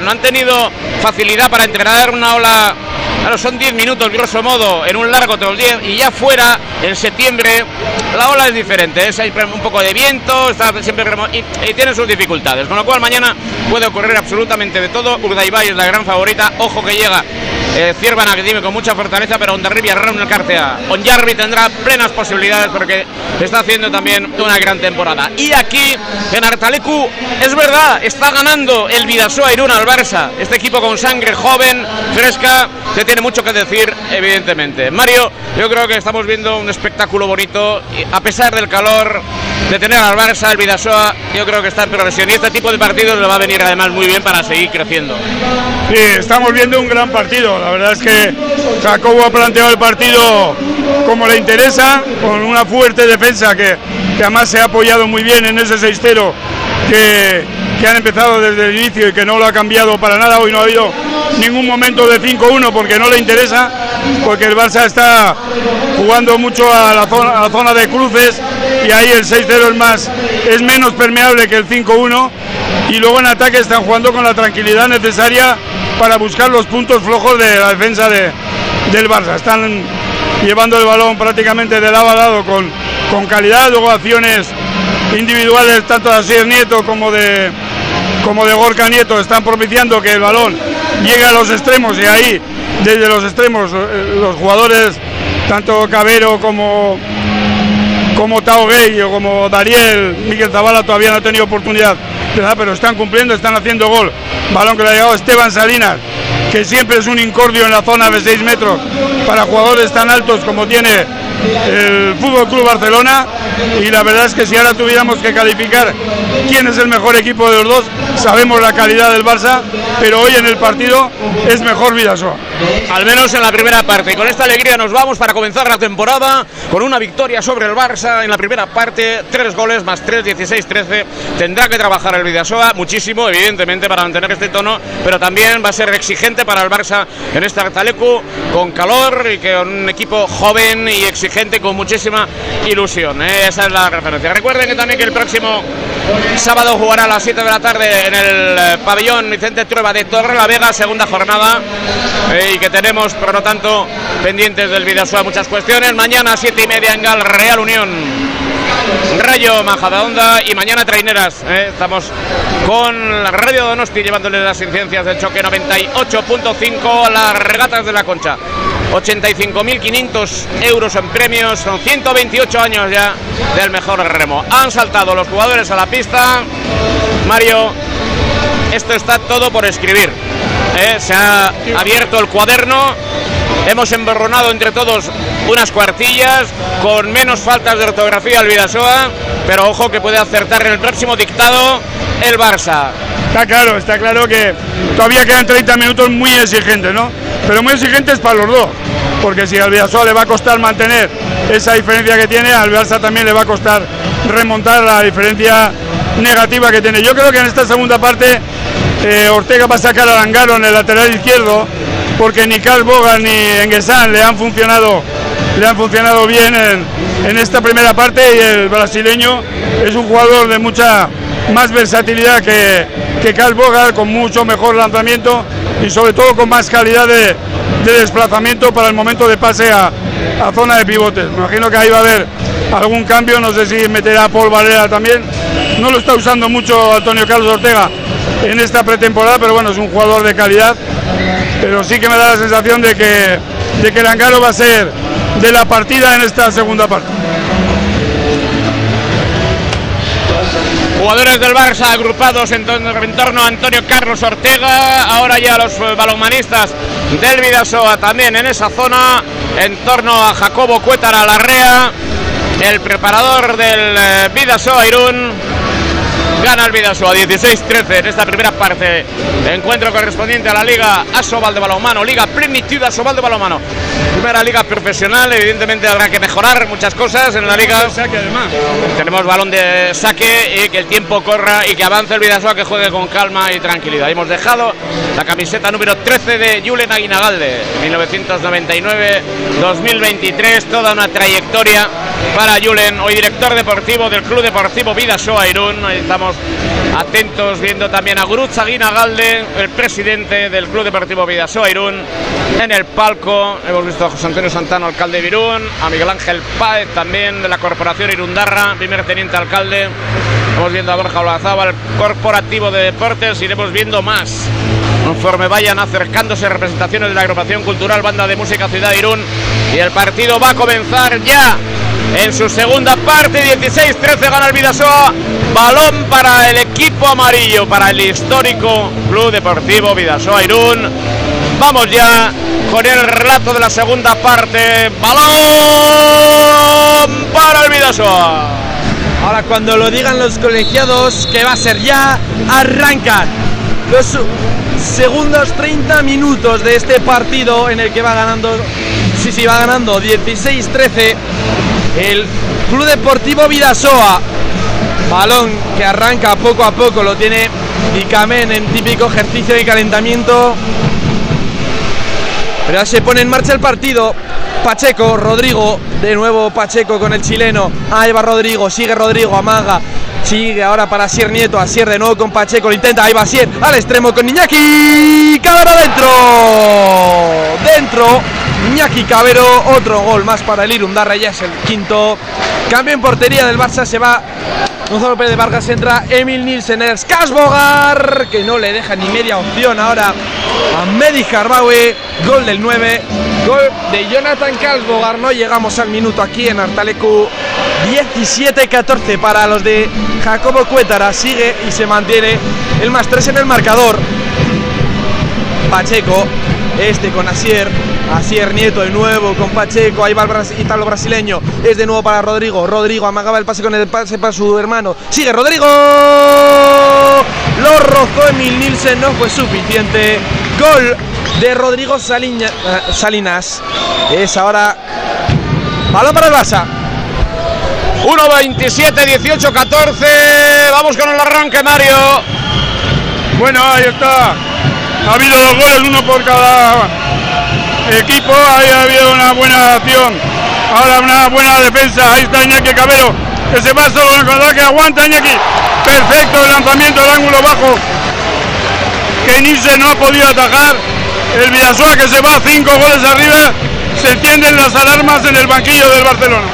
no han tenido facilidad para entrenar una ola Claro, son 10 minutos, grosso modo, en un largo otros 10 y ya fuera, en septiembre, la ola es diferente. Es, hay un poco de viento, está siempre y, tiene sus dificultades. Con lo cual, mañana puede ocurrir absolutamente de todo. Urdaibai es la gran favorita. Ojo que llega eh, Ciervan Academy con mucha fortaleza, pero Ondarribia Raúl el Cartea. Onjarvi tendrá plenas posibilidades porque está haciendo también una gran temporada. Y aquí en Artalecu, es verdad, está ganando el Vidasoa Irún al Barça. Este equipo con sangre joven, fresca, que tiene mucho que decir, evidentemente. Mario, yo creo que estamos viendo un espectáculo bonito, a pesar del calor de tener al Barça, el Vidasoa, yo creo que está en progresión. Y este tipo de partidos le va a venir además muy bien para seguir creciendo. Sí, estamos viendo un gran partido. La verdad es que Jacobo ha planteado el partido como le interesa, con una fuerte defensa que, que además se ha apoyado muy bien en ese 6-0 que, que han empezado desde el inicio y que no lo ha cambiado para nada. Hoy no ha habido ningún momento de 5-1 porque no le interesa, porque el Barça está jugando mucho a la zona, a la zona de cruces y ahí el 6-0 es más es menos permeable que el 5-1 y luego en ataque están jugando con la tranquilidad necesaria para buscar los puntos flojos de la defensa de, del Barça. Están llevando el balón prácticamente de lado a lado con, con calidad, luego acciones individuales tanto de Asier Nieto como de como de Gorka Nieto están propiciando que el balón llegue a los extremos. Y ahí desde los extremos eh, los jugadores tanto Cabero como como Tao Gay o como Dariel, Miguel Zavala todavía no ha tenido oportunidad, pero están cumpliendo, están haciendo gol. Balón que le ha llegado Esteban Salinas, que siempre es un incordio en la zona de 6 metros para jugadores tan altos como tiene el Fútbol Club Barcelona y la verdad es que si ahora tuviéramos que calificar quién es el mejor equipo de los dos, sabemos la calidad del Barça, pero hoy en el partido es mejor Vidasoa. Al menos en la primera parte. Con esta alegría nos vamos para comenzar la temporada con una victoria sobre el Barça en la primera parte, tres goles más tres, 16, 13. Tendrá que trabajar el Vidasoa muchísimo, evidentemente, para mantener este tono, pero también va a ser exigente para el Barça en este Artalecu, con calor y con un equipo joven y exigente con muchísima ilusión. Esa es la referencia. Recuerden que también que el próximo sábado jugará a las 7 de la tarde en el eh, pabellón Vicente Trueba de Torre la Vega, segunda jornada. Y que tenemos, por lo tanto, pendientes del Vidasoa muchas cuestiones. Mañana, 7 y media en Gal, Real Unión. Rayo Majadahonda y mañana Traineras. ¿eh? Estamos con la Radio Donosti llevándoles las incidencias del choque 98.5 a las regatas de la Concha. 85.500 euros en premios, son 128 años ya del mejor remo. Han saltado los jugadores a la pista. Mario, esto está todo por escribir. ¿eh? Se ha abierto el cuaderno, hemos emborronado entre todos unas cuartillas con menos faltas de ortografía al Vidasoa, pero ojo que puede acertar en el próximo dictado el Barça. Está claro, está claro que todavía quedan 30 minutos muy exigentes, ¿no? Pero muy exigentes para los dos, porque si al Vidasoa le va a costar mantener esa diferencia que tiene, al Barça también le va a costar remontar la diferencia negativa que tiene. Yo creo que en esta segunda parte eh, Ortega va a sacar a Langaro en el lateral izquierdo, porque ni Carl Bogan ni Enguesan le han funcionado le han funcionado bien en, en, esta primera parte y el brasileño es un jugador de mucha más versatilidad que, que Carl Bogar, con mucho mejor lanzamiento y sobre todo con más calidad de, de desplazamiento para el momento de pase a, a, zona de pivotes. Me imagino que ahí va a haber algún cambio, no sé si meterá Paul Varela también. No lo está usando mucho Antonio Carlos Ortega en esta pretemporada, pero bueno, es un jugador de calidad. Pero sí que me da la sensación de que, de que va a ser de la partida en esta segunda parte. Jugadores del Barça agrupados en, torno a Antonio Carlos Ortega, ahora ya los balonmanistas del Vidasoa también en esa zona, en torno a Jacobo Cuétara Larrea, el preparador del Vidasoa Irún, gana el Vidasoa 16-13 en esta primera parte. Encuentro correspondiente a la Liga Asobal de Balonmano, Liga Plenitud Asobal de Balonmano. Primera liga profesional, evidentemente habrá que mejorar muchas cosas en la liga. Saque además. Tenemos balón de saque y que el tiempo corra y que avance el Vidasoa, que juegue con calma y tranquilidad. Hemos dejado la camiseta número 13 de Julen Aguinagalde, 1999-2023, toda una trayectoria para Julen, hoy director deportivo del Club Deportivo Vidasoa Irún. Estamos atentos viendo también a Guruz Aguinagalde, el presidente del Club Deportivo Vidasoa Irún, en el palco. Hemos visto a José Antonio Santano, alcalde de Irún, a Miguel Ángel Páez también de la Corporación Irundarra, primer teniente alcalde. Estamos viendo a Borja Olazaba, el corporativo de deportes, iremos viendo más conforme vayan acercándose representaciones de la agrupación cultural Banda de Música Ciudad Irún. Y el partido va a comenzar ya en su segunda parte. 16-13 gana el Vidasoa. Balón para el equipo amarillo, para el histórico Club Deportivo Vidasoa Irún. Vamos ya con el relato de la segunda parte. Balón para el Vidasoa. Ahora cuando lo digan los colegiados, que va a ser ya, arrancan los segundos 30 minutos de este partido en el que va ganando, sí, sí, va ganando 16-13 el Club Deportivo Vidasoa. Balón que arranca poco a poco, lo tiene Icamen en típico ejercicio de calentamiento. Pero ya se pone en marcha el partido. Pacheco, Rodrigo, de nuevo Pacheco con el chileno. Ahí va Rodrigo, sigue Rodrigo, amaga. Sigue ahora para Sier Nieto, Asier de nuevo con Pacheco, lo intenta, ahí va Sier, al extremo con Iñaki, Cabero dentro, dentro, Iñaki Cabero, otro gol más para el Irundarra, ya es el quinto, cambio en portería del Barça, se va Gonzalo Pérez Vargas, entra Emil Nielsen, el Skasbogar, que no le deja ni media opción ahora a Medi Jarbaue, gol del 9, gol de Jonathan Kalsbogar, no llegamos al minuto aquí en Artalecu, 17-14 para los de Jacobo Cuétara, sigue y se mantiene el más 3 en el marcador. Pacheco, este con Asier, Asier Nieto de nuevo con Pacheco, ahí va el italo brasileño, es de nuevo para Rodrigo, Rodrigo amagaba el pase con el pase para su hermano, sigue Rodrigo, lo rozó Emil Nielsen, no fue suficiente, gol de Rodrigo eh, Salinas, es ahora balón para el Barça. 1, 27, 18, 14. Vamos con el arranque, Mario. Bueno, ahí está. Ha habido dos goles, uno por cada equipo. Ahí ha habido una buena acción. Ahora una buena defensa. Ahí está Iñaki Cabero, que se va solo en el que aguanta Iñaki. Perfecto el lanzamiento del ángulo bajo. Que Nielsen no ha podido atajar. El Villasoa que se va cinco goles arriba. Se encienden las alarmas en el banquillo del Barcelona.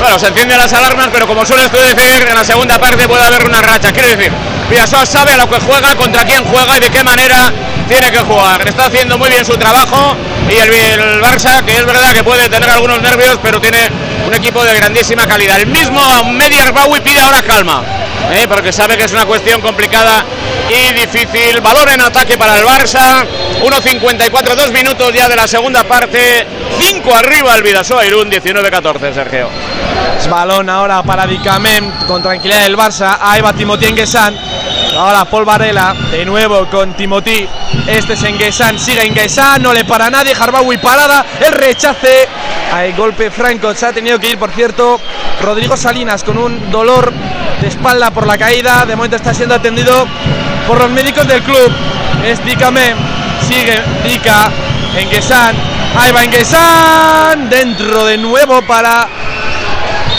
Bueno, se encienden las alarmas, pero como sueles tú decir, en la segunda parte puede haber una racha. Quiero decir, Villasoa sabe a lo que juega, contra quién juega y de qué manera tiene que jugar. Está haciendo muy bien su trabajo y el, el Barça, que es verdad que puede tener algunos nervios, pero tiene un equipo de grandísima calidad. El mismo Media Arbaui pide ahora calma, ¿eh? porque sabe que es una cuestión complicada y difícil. Balón en ataque para el Barça. 1.54, dos minutos ya de la segunda parte. 5 arriba el Vidasoa Irún, 19-14, Sergio. Es balón ahora para Dicamem con tranquilidad del Barça. Ahí va. Ahora Paul Varela de nuevo con Timothy. Este es Enguesan, sigue Enguesan, no le para nadie. Harbawi parada, el rechace. Hay golpe franco, se ha tenido que ir, por cierto. Rodrigo Salinas con un dolor de espalda por la caída. De momento está siendo atendido por los médicos del club. Es Dicamem, sigue Dica, Enguesan. Ahí va Enguesan, dentro de nuevo para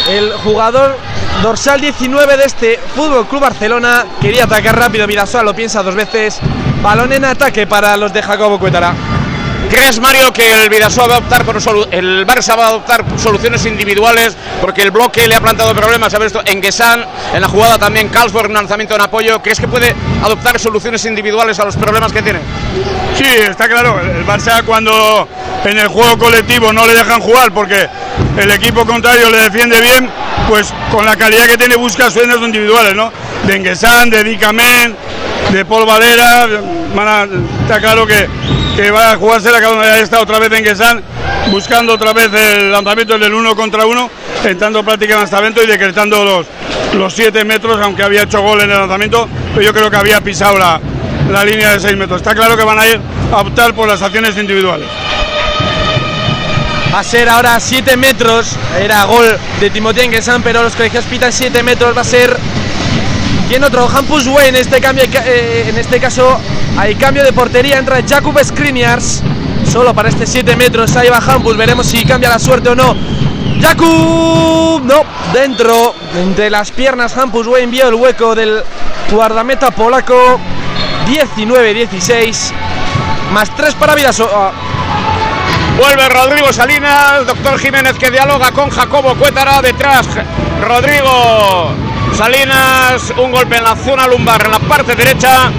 el jugador dorsal 19 de este Fútbol Club Barcelona quería atacar rápido, Vidasoa lo piensa dos veces. Balón en ataque para los de Jacobo Cuétara. ¿Crees, Mario, que el Vidasoa va a optar por el Barça va a adoptar soluciones individuales porque el bloque le ha plantado problemas? ¿Sabes esto? En Guesan, en la jugada también Carlsberg, un lanzamiento en apoyo. ¿Crees que puede adoptar soluciones individuales a los problemas que tiene? Sí, está claro. El Barça cuando en el juego colectivo no le dejan jugar porque el equipo contrario le defiende bien, pues con la calidad que tiene busca sueños individuales, ¿no? De Enguesan, de Dicamen, de Paul Valera. está claro que, que va a jugársela cada uno. Ya está otra vez Enguesan buscando otra vez el lanzamiento del uno contra uno, entrando práctica en lanzamiento y decretando los, los siete metros, aunque había hecho gol en el lanzamiento, pero yo creo que había pisado la, la línea de 6 metros. Está claro que van a ir a optar por las acciones individuales. Va a ser ahora 7 metros. Era gol de Timothy Enguesan, pero los colegios pitan 7 metros. Va a ser. ¿Quién otro? Hampus Way en este cambio. eh, en este caso hay cambio de portería. Entra Jakub Skriniars. Solo para este 7 metros. Ahí va Hampus. Veremos si cambia la suerte o no. Jakub. No. Dentro. Entre las piernas. Hampus Way envió el hueco del guardameta polaco. 19-16. Más 3 para Vidasoa. Vuelve Rodrigo Salinas, doctor Jiménez que dialoga con Jacobo Cuétara. Detrás, Rodrigo Salinas, un golpe en la zona lumbar en la parte derecha.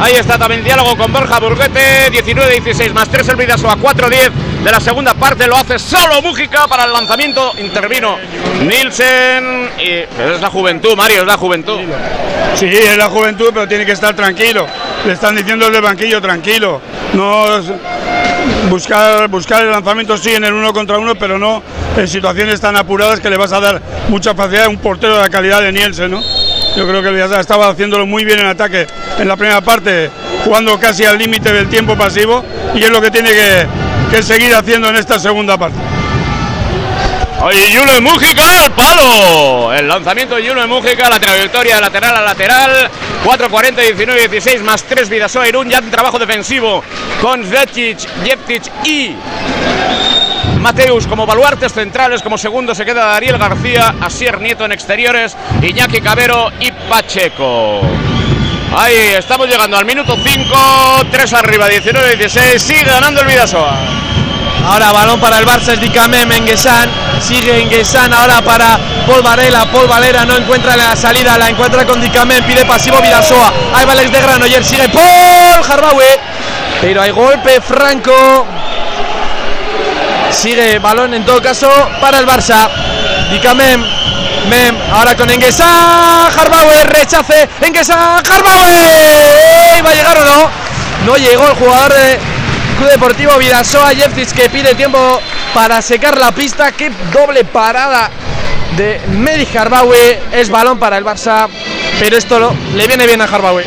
Ahí está también diálogo con Borja Burguete. 19-16 más 3 el Vidasoa 4-10 de la segunda parte. Lo hace solo Mújica para el lanzamiento. Intervino Nielsen. Pero es la juventud, Mario, es la juventud. Sí, es la juventud, pero tiene que estar tranquilo. Le están diciendo desde el banquillo, tranquilo. No buscar, buscar el lanzamiento sí en el uno contra uno, pero no en situaciones tan apuradas que le vas a dar mucha facilidad a un portero de la calidad de Nielsen, ¿no? Yo creo que el Villarreal estaba haciéndolo muy bien en ataque en la primera parte, jugando casi al límite del tiempo pasivo, y es lo que tiene que, que seguir haciendo en esta segunda parte. Ahí Julen Mújica al palo. El lanzamiento de Julen Mújica, la trayectoria lateral a lateral. 4-40, 19-16 más 3 Vidasoa Irún. Ya en trabajo defensivo con Zvetic, Jeptic y Mateus como baluartes centrales. Como segundo se queda Dariel García, Asier Nieto en exteriores, Iñaki Cabero y Pacheco. Ahí estamos llegando al minuto 5, 3 arriba, 19-16. Sigue ganando el Vidasoa. Ahora balón para el Barça, es Dicamé, Menguesan, sigue Enguesan ahora para Paul Varela, Paul Valera no encuentra la salida, la encuentra con Dicamé, pide pasivo Vidasoa, ahí va Alex de Granoller, sigue Paul Jarbaue, pero hay golpe franco, sigue balón en todo caso para el Barça, Dicamé, Mem, ahora con Enguesan, Jarbaue, rechace, Enguesan, Jarbaue, ¿va a llegar o no? No llegó el jugador de Club Deportivo Vidasoa, Jeftis que pide tiempo para secar la pista. Qué doble parada de Medi Harbawi. Es balón para el Barça, pero esto lo, le viene bien a Harbawi.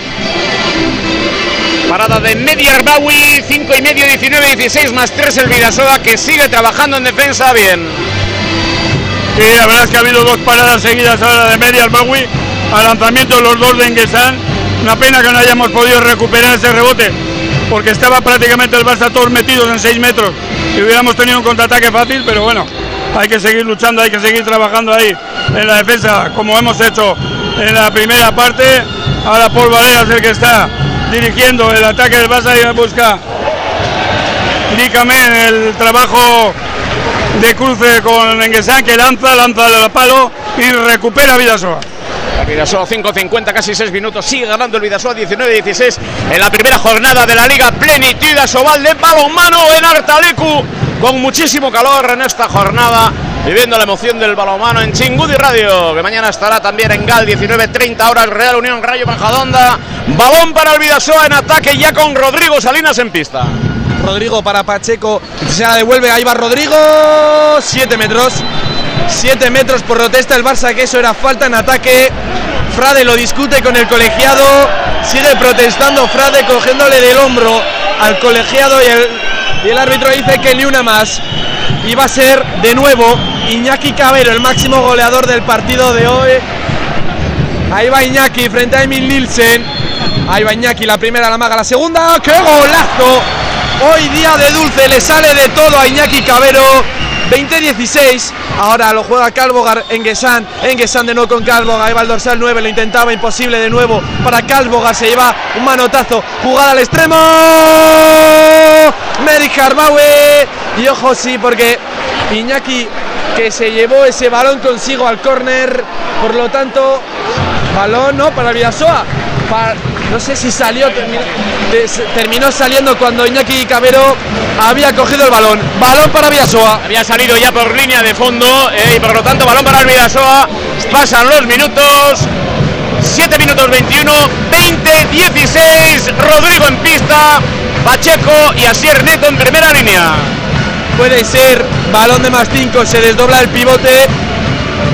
Parada de Medi Harbawi, 5 y medio, 19, 16 más 3 el Vidasoa que sigue trabajando en defensa bien. Sí, la verdad es que ha habido dos paradas seguidas ahora de Medi Harbawi. Al lanzamiento los dos de Enguesan. Una pena que no hayamos podido recuperar ese rebote porque estaba prácticamente el Barça todos metidos en 6 metros y hubiéramos tenido un contraataque fácil, pero bueno, hay que seguir luchando, hay que seguir trabajando ahí en la defensa como hemos hecho en la primera parte. Ahora Paul Valera es el que está dirigiendo el ataque del Barça y busca en el trabajo de cruce con Enguesan que lanza, lanza el palo y recupera Vidasoa. El Vidasoa 5.50, casi 6 minutos. Sigue ganando el Vidasoa 19-16 en la primera jornada de la Liga Plenitud Asobal de balonmano en Artalecu. Con muchísimo calor en esta jornada. Viviendo la emoción del balonmano en Chingudi Radio, que mañana estará también en GAL 19.30 horas Real Unión Rayo Majadonda. Balón para el Vidasoa en ataque ya con Rodrigo Salinas en pista. Rodrigo para Pacheco, se la devuelve, ahí va Rodrigo, 7 metros, 7 metros por protesta el Barça, que eso era falta en ataque. Frade lo discute con el colegiado, sigue protestando Frade cogiéndole del hombro al colegiado y el, y el árbitro dice que ni una más. Y va a ser de nuevo Iñaki Cabero, el máximo goleador del partido de hoy. Ahí va Iñaki frente a Emil Nielsen. Ahí va Iñaki, la primera, la maga, la segunda. ¡Qué golazo! Hoy día de dulce, le sale de todo a Iñaki Cabero. 20-16. Ahora lo juega Calvogar en Guesan. En Guesan de nuevo con Calvogar. Ahí va el dorsal 9. Lo intentaba imposible de nuevo para Calvogar. Se lleva un manotazo. Jugada al extremo. Merich Harbaue. Y ojo, sí, porque Iñaki que se llevó ese balón consigo al córner. Por lo tanto, balón no para Vidasoa. Pa- no sé si salió, terminó, terminó saliendo cuando Iñaki Cabero había cogido el balón. Balón para Vidasoa. Había salido ya por línea de fondo eh, y por lo tanto balón para el Vidasoa. Pasan los minutos. 7 minutos 21, 20, 16. Rodrigo en pista. Pacheco y Asier Neto en primera línea. Puede ser balón de más 5, se desdobla el pivote.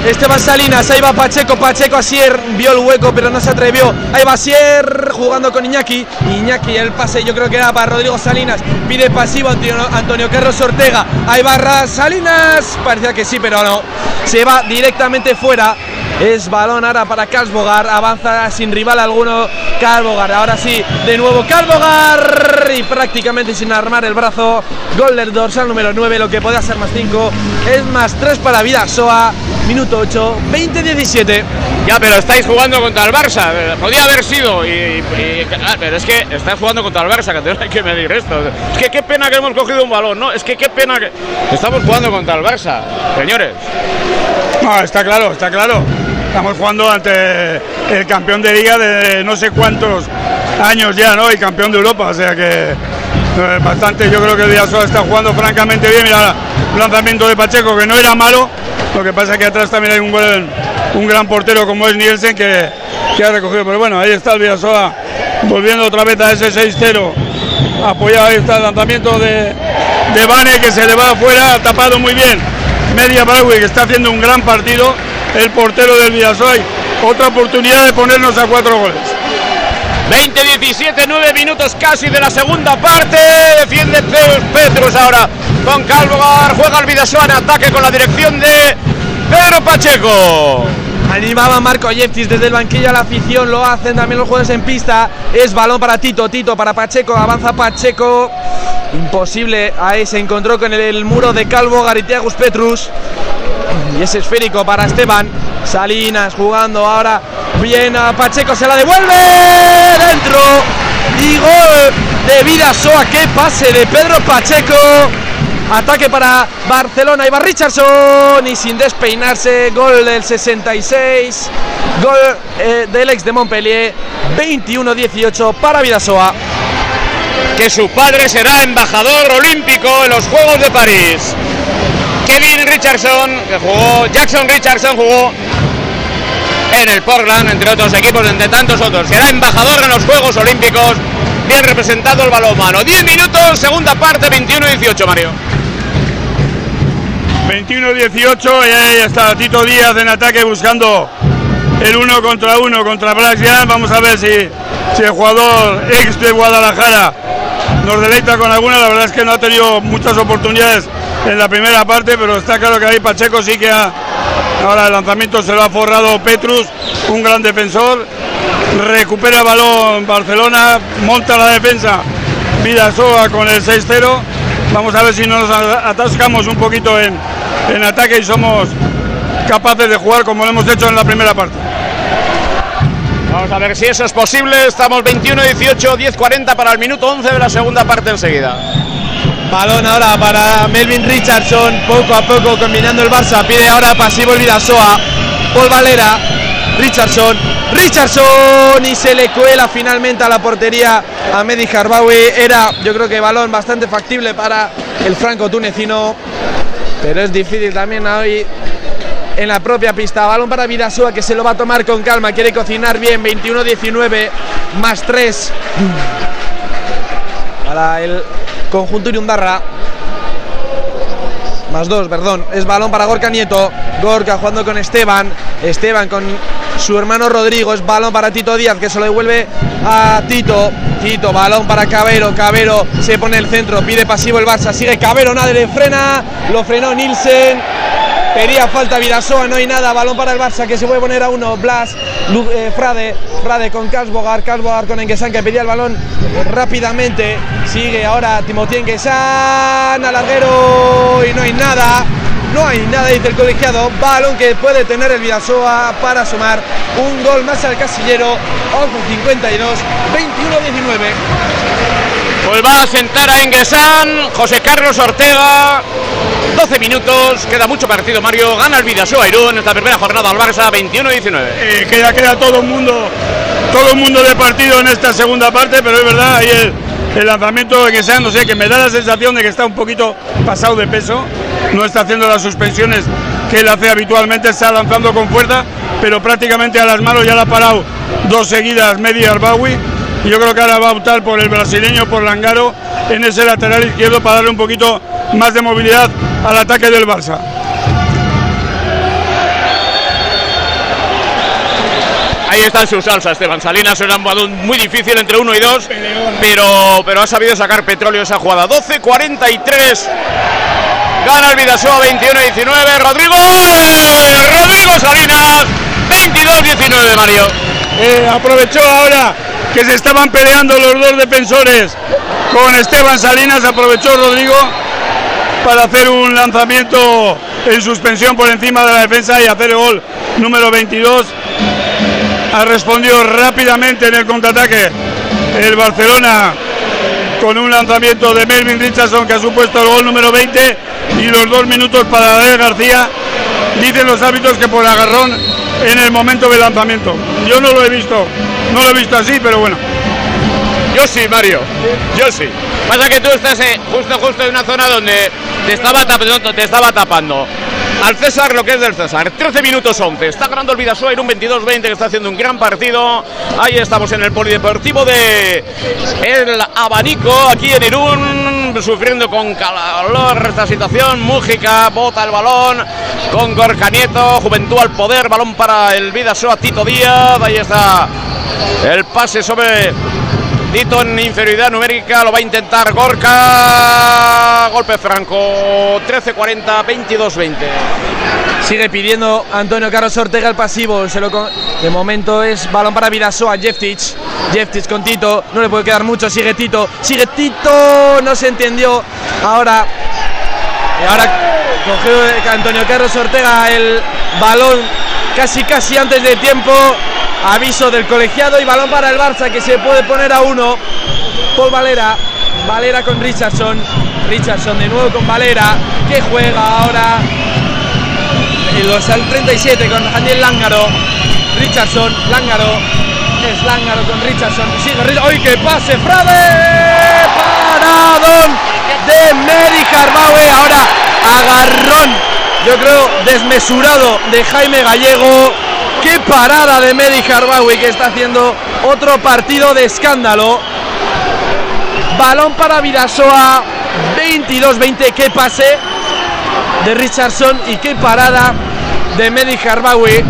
Esteban Salinas, ahí va Pacheco, Pacheco Asier vio el hueco pero no se atrevió. Ahí va Asier jugando con Iñaki. Iñaki el pase yo creo que era para Rodrigo Salinas. Pide pasivo Antonio, Antonio Carlos Ortega. Ahí va Salinas. Parecía que sí, pero no. Se va directamente fuera. Es balón ahora para Calsbogar. Avanza sin rival alguno. Calbogar. Ahora sí, de nuevo Calbogar. Y prácticamente sin armar el brazo. Gol del dorsal número 9. Lo que podía ser más 5. Es más 3 para Vidasoa. Minuto 8. 20-17. Ya, pero estáis jugando contra el Barça. Podía haber sido. Y, y- ah, pero es que estáis jugando contra el Barça, que tengo que medir esto. Es que qué pena que hemos cogido un balón, ¿no? Es que qué pena que. Estamos jugando contra el Barça, señores. No, está claro, está claro. Estamos jugando ante el campeón de liga de no sé cuántos años ya, ¿no? Y campeón de Europa, o sea que eh, bastante, yo creo que el Villasoa está jugando francamente bien. Mira, lanzamiento de Pacheco que no era malo, lo que pasa es que atrás también hay un, buen, un gran portero como es Nielsen que, que ha recogido. Pero bueno, ahí está el Villasoa volviendo otra vez a ese 6-0. Apoyado ahí está el lanzamiento de, de Bane que se le va afuera, tapado muy bien. Media Broadway que está haciendo un gran partido. El portero del Villasoa. Otra oportunidad de ponernos a cuatro goles. 20-17, 9 minutos casi de la segunda parte. Defiende Zeus Petrus ahora con Calvogar. Juega el Vidasoa en ataque con la dirección de Pedro Pacheco. Animaba Marco Yeftis desde el banquillo a la afición, lo hacen también los jugadores en pista. Es balón para Tito, Tito para Pacheco, avanza Pacheco. Imposible, ahí se encontró con el, el muro de Calvo Garitiagus Petrus. Y es esférico para Esteban. Salinas jugando ahora bien a Pacheco, se la devuelve dentro. Y gol de Vidasoa, qué pase de Pedro Pacheco. Ataque para Barcelona y va Richardson y sin despeinarse, gol del 66, gol eh, del ex de Montpellier, 21-18 para Vidasoa. Que su padre será embajador olímpico en los Juegos de París. Kevin Richardson, que jugó, Jackson Richardson jugó en el Portland, entre otros equipos, entre tantos otros. Será embajador en los Juegos Olímpicos. Bien representado el balonmano. 10 minutos, segunda parte, 21-18, Mario. 21-18 y ahí está Tito Díaz en ataque buscando el uno contra uno contra Brasian. Vamos a ver si, si el jugador ex de Guadalajara nos deleita con alguna. La verdad es que no ha tenido muchas oportunidades en la primera parte, pero está claro que ahí Pacheco sí que ha. Ahora el lanzamiento se lo ha forrado Petrus, un gran defensor. Recupera balón Barcelona, monta la defensa Vidasoa con el 6-0. Vamos a ver si nos atascamos un poquito en, en ataque y somos capaces de jugar como lo hemos hecho en la primera parte. Vamos a ver si eso es posible. Estamos 21-18, 10-40 para el minuto 11 de la segunda parte enseguida. Balón ahora para Melvin Richardson, poco a poco combinando el Barça, pide ahora pasivo el Vidasoa, Paul Valera, Richardson, Richardson y se le cuela finalmente a la portería a Medi Harbawi, era yo creo que balón bastante factible para el franco tunecino, pero es difícil también hoy en la propia pista, balón para Vidasoa que se lo va a tomar con calma, quiere cocinar bien, 21-19 más 3 para el conjunto Irundarra. Más dos, perdón. Es balón para Gorka Nieto. Gorka jugando con Esteban. Esteban con su hermano Rodrigo. Es balón para Tito Díaz que se lo devuelve a Tito. Tito, balón para Cabero. Cabero se pone el centro. Pide pasivo el Barça. Sigue Cabero, nadie le frena. Lo frenó Nielsen. Pedía falta Vidasoa, no hay nada, balón para el Barça que se puede poner a uno, Blas, eh, Frade, Frade con Kasbogar, Kasbogar con Engesan que pedía el balón rápidamente, sigue ahora Timothy Engesan, al y no hay nada, no hay nada, dice el colegiado, balón que puede tener el Vidasoa para sumar un gol más al casillero, 11-52, 21-19. Pues va a sentar a Engesan, José Carlos Ortega. 12 minutos, queda mucho partido, Mario. Gana el Vidasoa Irún en esta primera jornada al Barça, 21-19. Eh, queda, queda todo el mundo, todo el mundo de partido en esta segunda parte, pero es verdad, ahí el, lanzamiento de que sea, no sé, que me da la sensación de que está un poquito pasado de peso, no está haciendo las suspensiones que él hace habitualmente, está lanzando con fuerza, pero prácticamente a las manos ya la ha parado dos seguidas media Arbawi. Yo creo que ahora va a optar por el brasileño, por Langaro, en ese lateral izquierdo para darle un poquito más de movilidad al ataque del Barça. Ahí está en su salsa Esteban Salinas, era un balón muy difícil entre uno y dos, pero, pero ha sabido sacar petróleo esa jugada. 12-43. Gana el Vidasoa 21-19. Rodrigo. Rodrigo Salinas. 22-19, Mario. Eh, aprovechó ahora que se estaban peleando los dos defensores con Esteban Salinas, aprovechó Rodrigo para hacer un lanzamiento en suspensión por encima de la defensa y hacer el gol número 22. Ha respondido rápidamente en el contraataque el Barcelona con un lanzamiento de Melvin Richardson que ha supuesto el gol número 20 y los dos minutos para David García. Dicen los hábitos que por agarrón en el momento del lanzamiento. Yo no lo he visto, no lo he visto así, pero bueno. Yo sí, Mario. Yo sí. Pasa que tú estás eh, justo, justo en una zona donde te estaba, tapando, te estaba tapando. Al César lo que es del César. 13 minutos 11. Está ganando el Vidasoa en un 22-20 que está haciendo un gran partido. Ahí estamos en el polideportivo de El Abanico, aquí en Irún, sufriendo con calor esta situación. Mújica bota el balón con Gorka Nieto. Juventud al poder. Balón para el Vidasoa Tito Díaz. Ahí está el pase sobre Dito en inferioridad numérica, lo va a intentar Gorka. Golpe franco, 13-40, 22-20. Sigue pidiendo Antonio Carlos Ortega el pasivo. Se lo de momento es balón para Vidasoa, Jeftic. Jeftic con Tito, no le puede quedar mucho. Sigue Tito, sigue Tito, no se entendió. Ahora, ahora cogió Antonio Carlos Ortega el balón casi casi antes de tiempo. Aviso del colegiado y balón para el Barça que se puede poner a uno. Paul Valera. Valera con Richardson. Richardson de nuevo con Valera. Que juega ahora. Los al 37 con Daniel Lángaro. Richardson. Lángaro. Es Lángaro con Richardson. Sigue ¡Ay, que pase! ¡Frade! ¡Paradón! De Mary Carbaue. Ahora agarrón. Yo creo desmesurado de Jaime Gallego Qué parada de Medi Harbawi que está haciendo otro partido de escándalo. Balón para Vidasoa. 22-20. Qué pase de Richardson y qué parada de Medi Harbawi.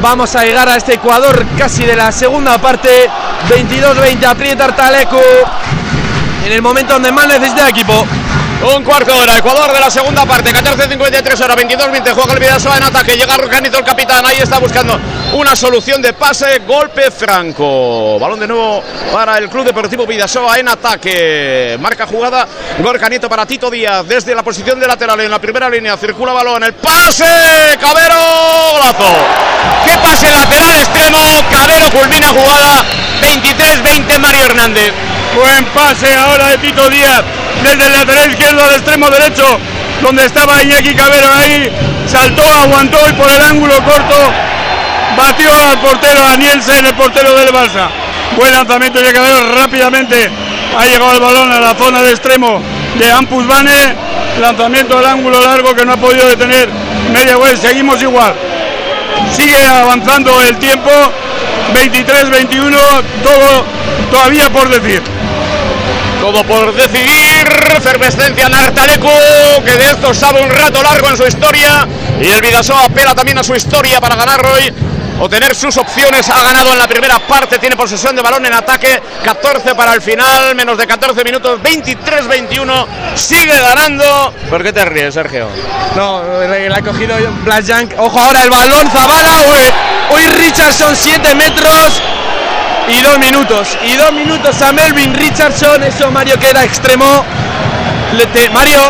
Vamos a llegar a este Ecuador casi de la segunda parte. 22-20. Aprieta Artalecu. En el momento donde más necesita el equipo. Un cuarto de hora, Ecuador de la segunda parte, 14.53 horas, 22-20, juega el Vidasoa en ataque, llega Rocanito el capitán, ahí está buscando una solución de pase, golpe franco. Balón de nuevo para el Club Deportivo Vidasoa en ataque. Marca jugada, Gorcanito para Tito Díaz, desde la posición de lateral en la primera línea, circula balón, el pase, Cabero, golazo. ¿Qué pase lateral extremo? Cabero culmina jugada, 23-20 Mario Hernández. Buen pase ahora de Tito Díaz desde el lateral izquierdo al extremo derecho, donde estaba Iñaki Cabero ahí, saltó, aguantó y por el ángulo corto batió al portero, a Nielsen, el portero del Barça. Buen lanzamiento de Cabero rápidamente, ha llegado el balón a la zona de extremo de Ampus Bane, lanzamiento al ángulo largo que no ha podido detener media web, seguimos igual. Sigue avanzando el tiempo, 23-21, todo todavía por decir. Todo por decidir. Cervescencia Nartareco, que de esto sabe un rato largo en su historia. Y el Vidasoa apela también a su historia para ganar hoy o tener sus opciones. Ha ganado en la primera parte, tiene posesión de balón en ataque, 14 para el final, menos de 14 minutos, 23-21, sigue ganando. ¿Por qué te ríes, Sergio? No, la ha cogido Blas Ojo ahora el balón, Zabala, hoy Richardson 7 metros y dos minutos. Y dos minutos a Melvin Richardson. Eso Mario que era extremo. Mario,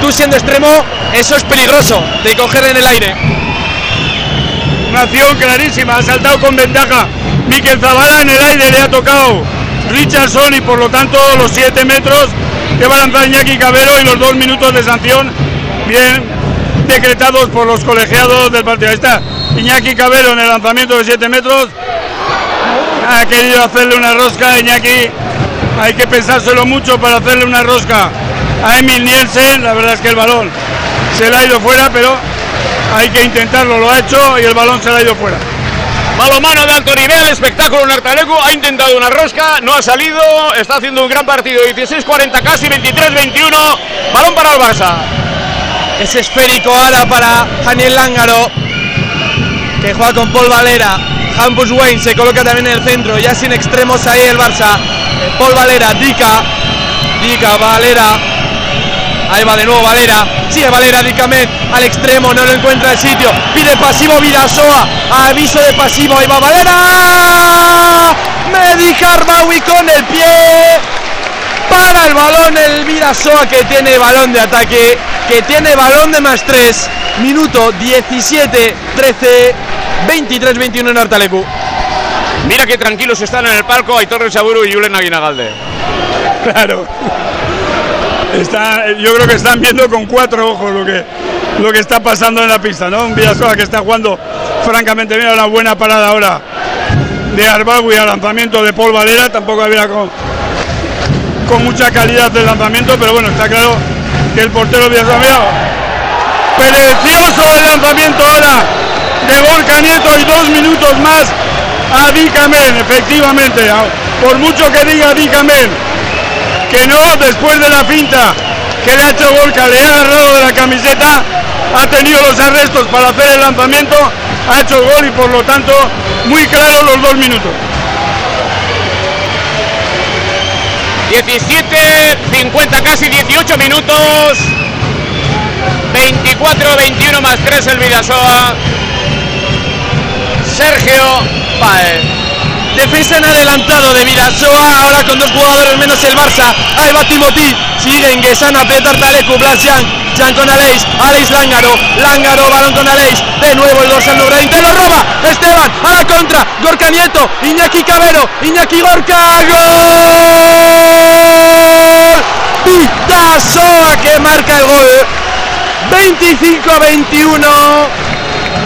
tú siendo extremo, eso es peligroso de coger en el aire. Una acción clarísima, ha saltado con ventaja. Miquel Zavala en el aire le ha tocado Richardson y por lo tanto los 7 metros que va a lanzar Iñaki Cabero y los dos minutos de sanción bien decretados por los colegiados del partido. Ahí está Iñaki Cabero en el lanzamiento de 7 metros ha querido hacerle una rosca a Iñaki. Hay que pensárselo mucho para hacerle una rosca a Emil Nielsen. La verdad es que el balón se le ha ido fuera, pero hay que intentarlo. Lo ha hecho y el balón se le ha ido fuera. Balomano de alto nivel, espectáculo en Artaleco, ha intentado una rosca, no ha salido, está haciendo un gran partido, 16-40 casi, 23-21, balón para el Barça. Es esférico ahora para Daniel Lángaro, que juega con Paul Valera, Hampus Wayne se coloca también en el centro, ya sin extremos ahí el Barça. Paul Valera, Dica, Dica, Valera. Ahí va de nuevo Valera. Sigue Valera, Dicamet al extremo, no lo encuentra el sitio. Pide pasivo Vidasoa. Aviso de pasivo. Ahí va Valera. Medi Harbawi con el pie. Para el balón el Vidasoa que tiene balón de ataque. Que tiene balón de más 3. Minuto 17, 13. 23-21 en Artalecu. Mira qué tranquilos están en el palco Aitor Chaburu y Julen Aguinagalde. Claro. Está, yo creo que están viendo con cuatro ojos lo que, lo que está pasando en la pista, ¿no? Un Villasoa que está jugando francamente bien, una buena parada ahora de Arbagui al lanzamiento de Paul Valera, tampoco había con mucha calidad de lanzamiento, pero bueno, está claro que el portero Villasoa, precioso el lanzamiento ahora de Borja Nieto y dos minutos más a Dicamen, efectivamente, por mucho que diga Dicamen que no, después de la finta que le ha hecho Borja, le ha agarrado de la camiseta, ha tenido los arrestos para hacer el lanzamiento, ha hecho gol y por lo tanto muy claro los dos minutos. 17, 50, casi 18 minutos. 24, 21 más 3 el Vidasoa. Sergio Paez. Defensa en adelantado de Vidasoa, ahora con dos jugadores menos el Barça. Ahí va Timothy, sigue Guesano, aprieta Artalecu, Blas Jan, Jan con Aleix, Aleix Lángaro, Lángaro, balón con Aleix, de nuevo el dorsal número 20, lo roba, Esteban, a la contra, Gorka Nieto, Iñaki Cabero, Iñaki Gorka, gol, Vidasoa que marca el gol,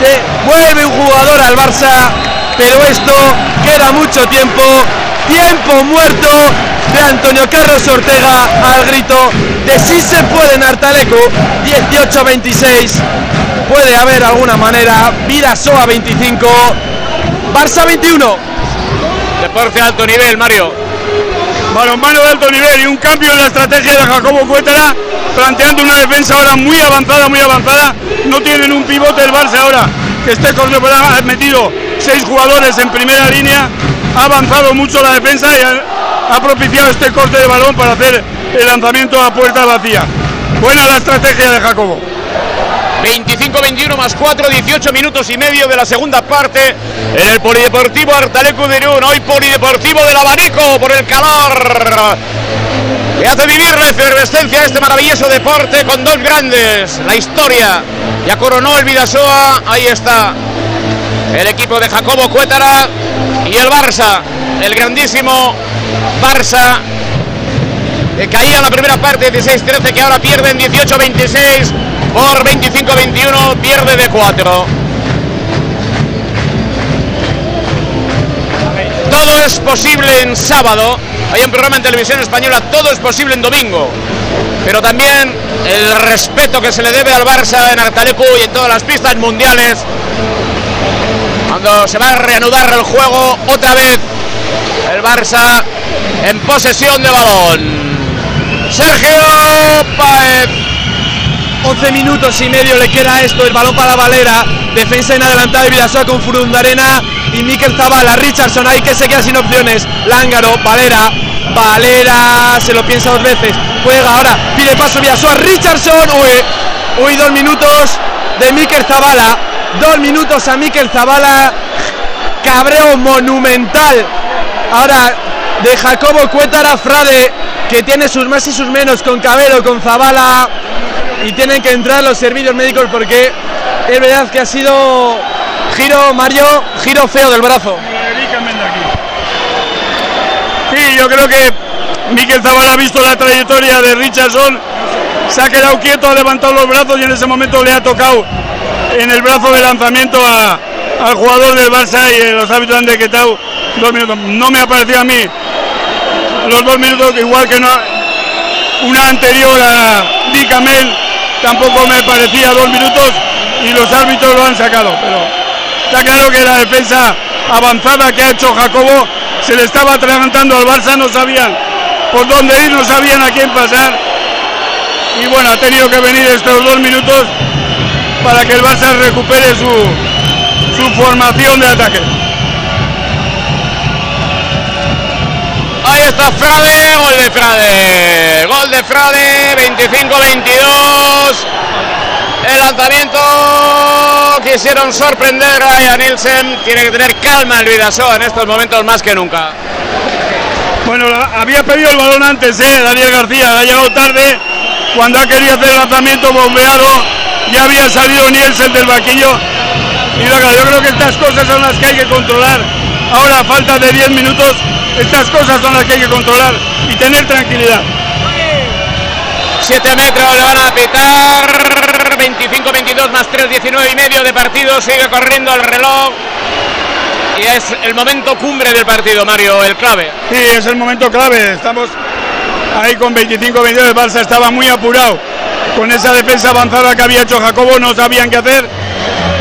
25-21, devuelve un jugador al Barça, pero esto queda mucho tiempo, tiempo muerto de Antonio Carlos Ortega al grito de si se puede en Artaleco, 18-26, puede haber alguna manera, Vidasoa 25, Barça 21. Deporte de alto nivel, Mario. Balonmano de alto nivel y un cambio en la estrategia de Jacobo Cuétara, planteando una defensa ahora muy avanzada, muy avanzada. No tienen un pivote el Barça ahora, que este corneo ha metido seis jugadores en primera línea, ha avanzado mucho la defensa y ha, ha propiciado este corte de balón para hacer el lanzamiento a puerta vacía. Buena la estrategia de Jacobo. 25-21 más 4, 18 minutos y medio de la segunda parte en el Polideportivo Artaleco de Irún. Hoy Polideportivo del Abanico por el calor. Que hace vivir la efervescencia este maravilloso deporte con dos grandes. La historia ya coronó el Vidasoa. Ahí está el equipo de Jacobo Cuétara y el Barça. El grandísimo Barça que caía en la primera parte 16-13 que ahora pierden 18-26 por 25-21 pierde de 4 todo es posible en sábado. Hay un programa en televisión española todo es posible en domingo. Pero también el respeto que se le debe al Barça en Artalecu y en todas las pistas mundiales. Cuando se va a reanudar el juego otra vez el Barça en posesión de balón. Sergio Paez. 11 minutos y medio le queda esto, el balón para Valera, defensa en adelantada de Vidasoa con Furundarena y Mikel Zavala, Richardson ahí que se queda sin opciones, Lángaro, Valera, Valera se lo piensa dos veces, juega ahora, pide paso Vidasoa, Richardson, uy, dos minutos de Mikel Zavala, dos minutos a Mikel Zavala, cabreo monumental, ahora de Jacobo Cuétara Frade, que tiene sus más y sus menos con Cabero, con Zabala, y tienen que entrar los servicios médicos porque es verdad que ha sido giro, Mario, giro feo del brazo. Sí, yo creo que Miquel Zabala ha visto la trayectoria de Richardson, se ha quedado quieto, ha levantado los brazos y en ese momento le ha tocado en el brazo de lanzamiento a, al jugador del Barça y los hábitos han decretado dos minutos. No me ha parecido a mí los dos minutos, igual que una anterior a Dicamel, tampoco me parecía dos minutos y los árbitros lo han sacado. Pero está claro que la defensa avanzada que ha hecho Jacobo se le estaba atragantando al Barça, no sabían por dónde ir, no sabían a quién pasar. Y bueno, ha tenido que venir estos dos minutos para que el Barça recupere su, su formación de ataque. Está Frade, gol de Frade. Gol de Frade, 25-22. El lanzamiento quisieron sorprender a Nielsen. Tiene que tener calma el Vidasoa en estos momentos más que nunca. Bueno, había pedido el balón antes, ¿eh? Daniel García, ha llegado tarde. Cuando ha querido hacer el lanzamiento bombeado, ya había salido Nielsen del vaquillo. Y yo creo que estas cosas son las que hay que controlar. Ahora, a falta de 10 minutos, estas cosas son las que hay que controlar y tener tranquilidad. 7 metros le van a pitar. 25-22 más 3, 19 y medio de partido. Sigue corriendo el reloj. Y es el momento cumbre del partido, Mario, el clave. Sí, es el momento clave. Estamos ahí con 25-22 el Barça estaba muy apurado con esa defensa avanzada que había hecho Jacobo, no sabían qué hacer.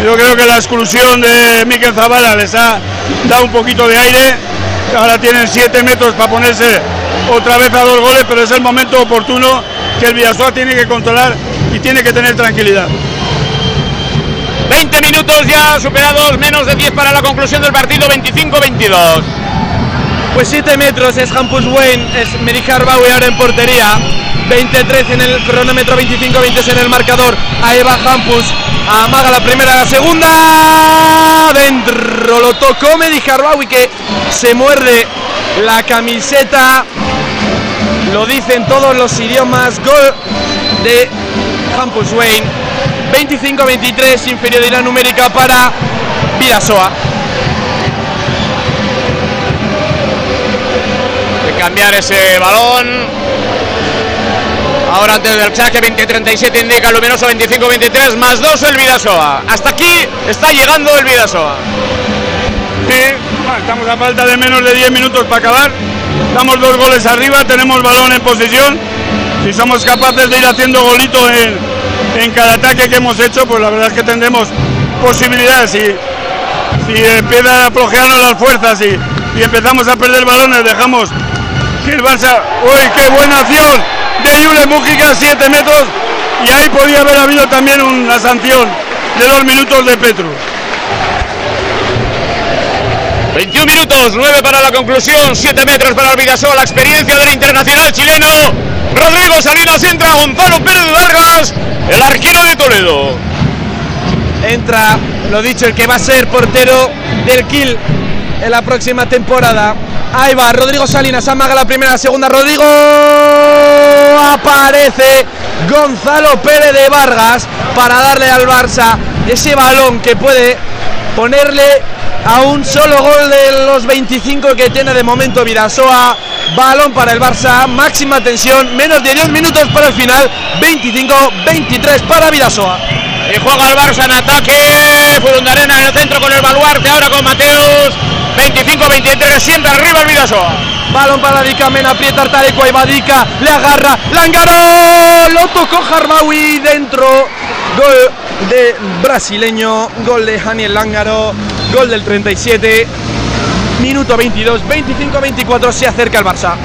Yo creo que la exclusión de Miquel Zavala les ha dado un poquito de aire. Ahora tienen 7 metros para ponerse otra vez a dos goles, pero es el momento oportuno que el Villasoa tiene que controlar y tiene que tener tranquilidad. 20 minutos ya superados, menos de 10 para la conclusión del partido, 25-22. Pues 7 metros es Campus Wayne, es Merich Arbaui ahora en portería. 23 en el cronómetro, 25-20 en el marcador. Ahí va Campus, amaga la primera, la segunda. Dentro lo tocó Merich Arbaui que se muerde la camiseta. Lo dicen todos los idiomas. Gol de Campus Wayne. 25-23, inferioridad numérica para Vidasoa. Cambiar ese balón. Ahora antes del saque 20-37 indica luminoso 25-23 más 2 el Vidasoa. Hasta aquí está llegando el Vidasoa. Sí, estamos a falta de menos de 10 minutos para acabar. Damos dos goles arriba, tenemos balón en posición. Si somos capaces de ir haciendo golitos en, en cada ataque que hemos hecho, pues la verdad es que tendremos posibilidades. Si, si empiezan a flojearnos las fuerzas y, y empezamos a perder balones, dejamos que el Barça. ¡Uy, qué buena acción! De Yule Mújica, 7 metros. Y ahí podía haber habido también una sanción de dos minutos de Petru. 21 minutos, 9 para la conclusión, 7 metros para el Vidasoa, la experiencia del internacional chileno. Rodrigo Salinas entra Gonzalo Pérez Vargas, el arquero de Toledo. Entra, lo dicho, el que va a ser portero del Kill en la próxima temporada. Ahí va, Rodrigo Salinas, amaga la primera, segunda, Rodrigo aparece Gonzalo Pérez de Vargas para darle al Barça ese balón que puede ponerle a un solo gol de los 25 que tiene de momento Vidasoa. Balón para el Barça, máxima tensión, menos de 10 minutos para el final, 25-23 para Vidasoa. Y juega el Barça en ataque. Furundarena en el centro con el baluarte. Ahora con Mateus. 25-23. Siempre arriba el Vidasoa. Balón para Dicamen, aprieta Artaleco, ahí va Dica, le agarra, Langaro, lo tocó Harbawi dentro, gol de brasileño, gol de Daniel Langaro, gol del 37, minuto 22, 25-24, se acerca el Barça.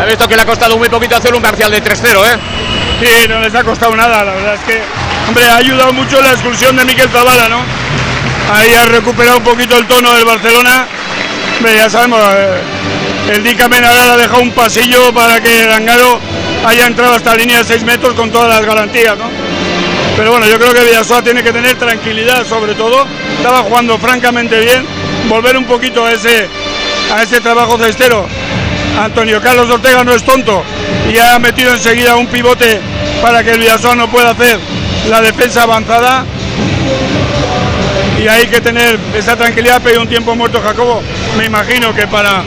Ha visto que le ha costado muy poquito hacer un parcial de 3-0, ¿eh? Sí, no les ha costado nada, la verdad es que, hombre, ha ayudado mucho la expulsión de Miquel Zavala, ¿no? Ahí ha recuperado un poquito el tono del Barcelona. Hombre, ya sabemos, eh, el Dicamen ahora le ha dejado un pasillo para que Langaro haya entrado hasta la línea de 6 metros con todas las garantías, ¿no? Pero bueno, yo creo que Villasoa tiene que tener tranquilidad sobre todo. Estaba jugando francamente bien. Volver un poquito a ese, a ese trabajo cestero. Antonio Carlos Ortega no es tonto y ha metido enseguida un pivote para que el Villasoa no pueda hacer la defensa avanzada. Y hay que tener esa tranquilidad, pero un tiempo muerto Jacobo. Me imagino que para,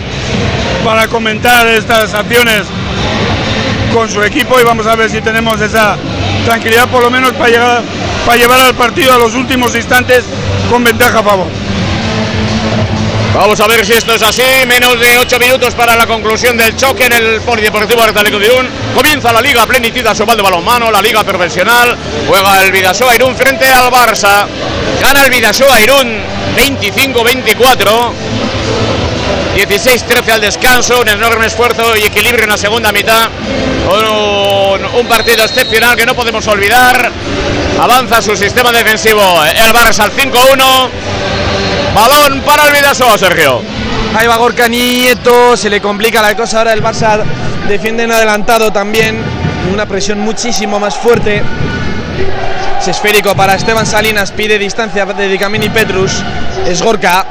para comentar estas acciones con su equipo y vamos a ver si tenemos esa tranquilidad por lo menos para llegar para llevar al partido a los últimos instantes con ventaja a favor. Vamos a ver si esto es así. Menos de 8 minutos para la conclusión del choque en el Polideportivo Artaleco de Irún. Comienza la Liga Plenitud Asobal de Balonmano, la Liga Profesional. Juega el Vidasoa Irún frente al Barça. Gana el Vidasoa Irún 25-24. 16-13 al descanso, un enorme esfuerzo y equilibrio en la segunda mitad. Un, partido excepcional que no podemos olvidar. Avanza su sistema defensivo. El Barça al 5-1. Balón para el Sergio. Ahí va Gorka Nieto, se le complica la cosa ahora el Barça defiende en adelantado también, una presión muchísimo más fuerte. Es esférico para Esteban Salinas, pide distancia de Dicamini Petrus, es Gorka.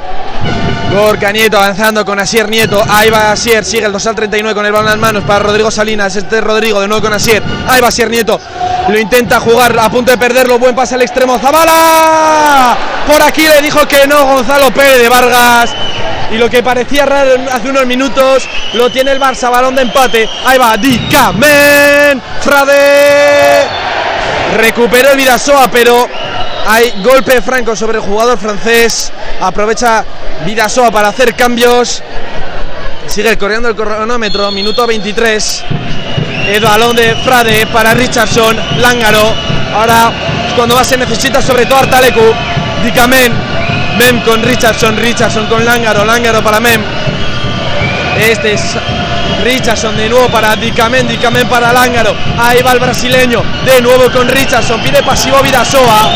Gorka Nieto avanzando con Asier Nieto. Ahí va Asier, sigue el 2 al 39 con el balón en las manos para Rodrigo Salinas. Este es Rodrigo de nuevo con Asier. Ahí va Asier Nieto. Lo intenta jugar a punto de perderlo. Buen pase al extremo. Zabala. Por aquí le dijo que no Gonzalo Pérez de Vargas. Y lo que parecía raro hace unos minutos lo tiene el Barça. Balón de empate. Ahí va Dicamen. Frade. Recuperó el Vidasoa, pero hay golpe franco sobre el jugador francés. Aprovecha Vidasoa para hacer cambios. Sigue corriendo el cronómetro, minuto 23. El balón de Frade para Richardson, Lángaro. Ahora cuando más se necesita, sobre todo Artalecu. Dicamen, Mem con Richardson, Richardson con Lángaro, Lángaro para Mem. Este es Richardson de nuevo para Dicamen, Dicamen para Lángaro. Ahí va el brasileño, de nuevo con Richardson. Pide pasivo Vidasoa.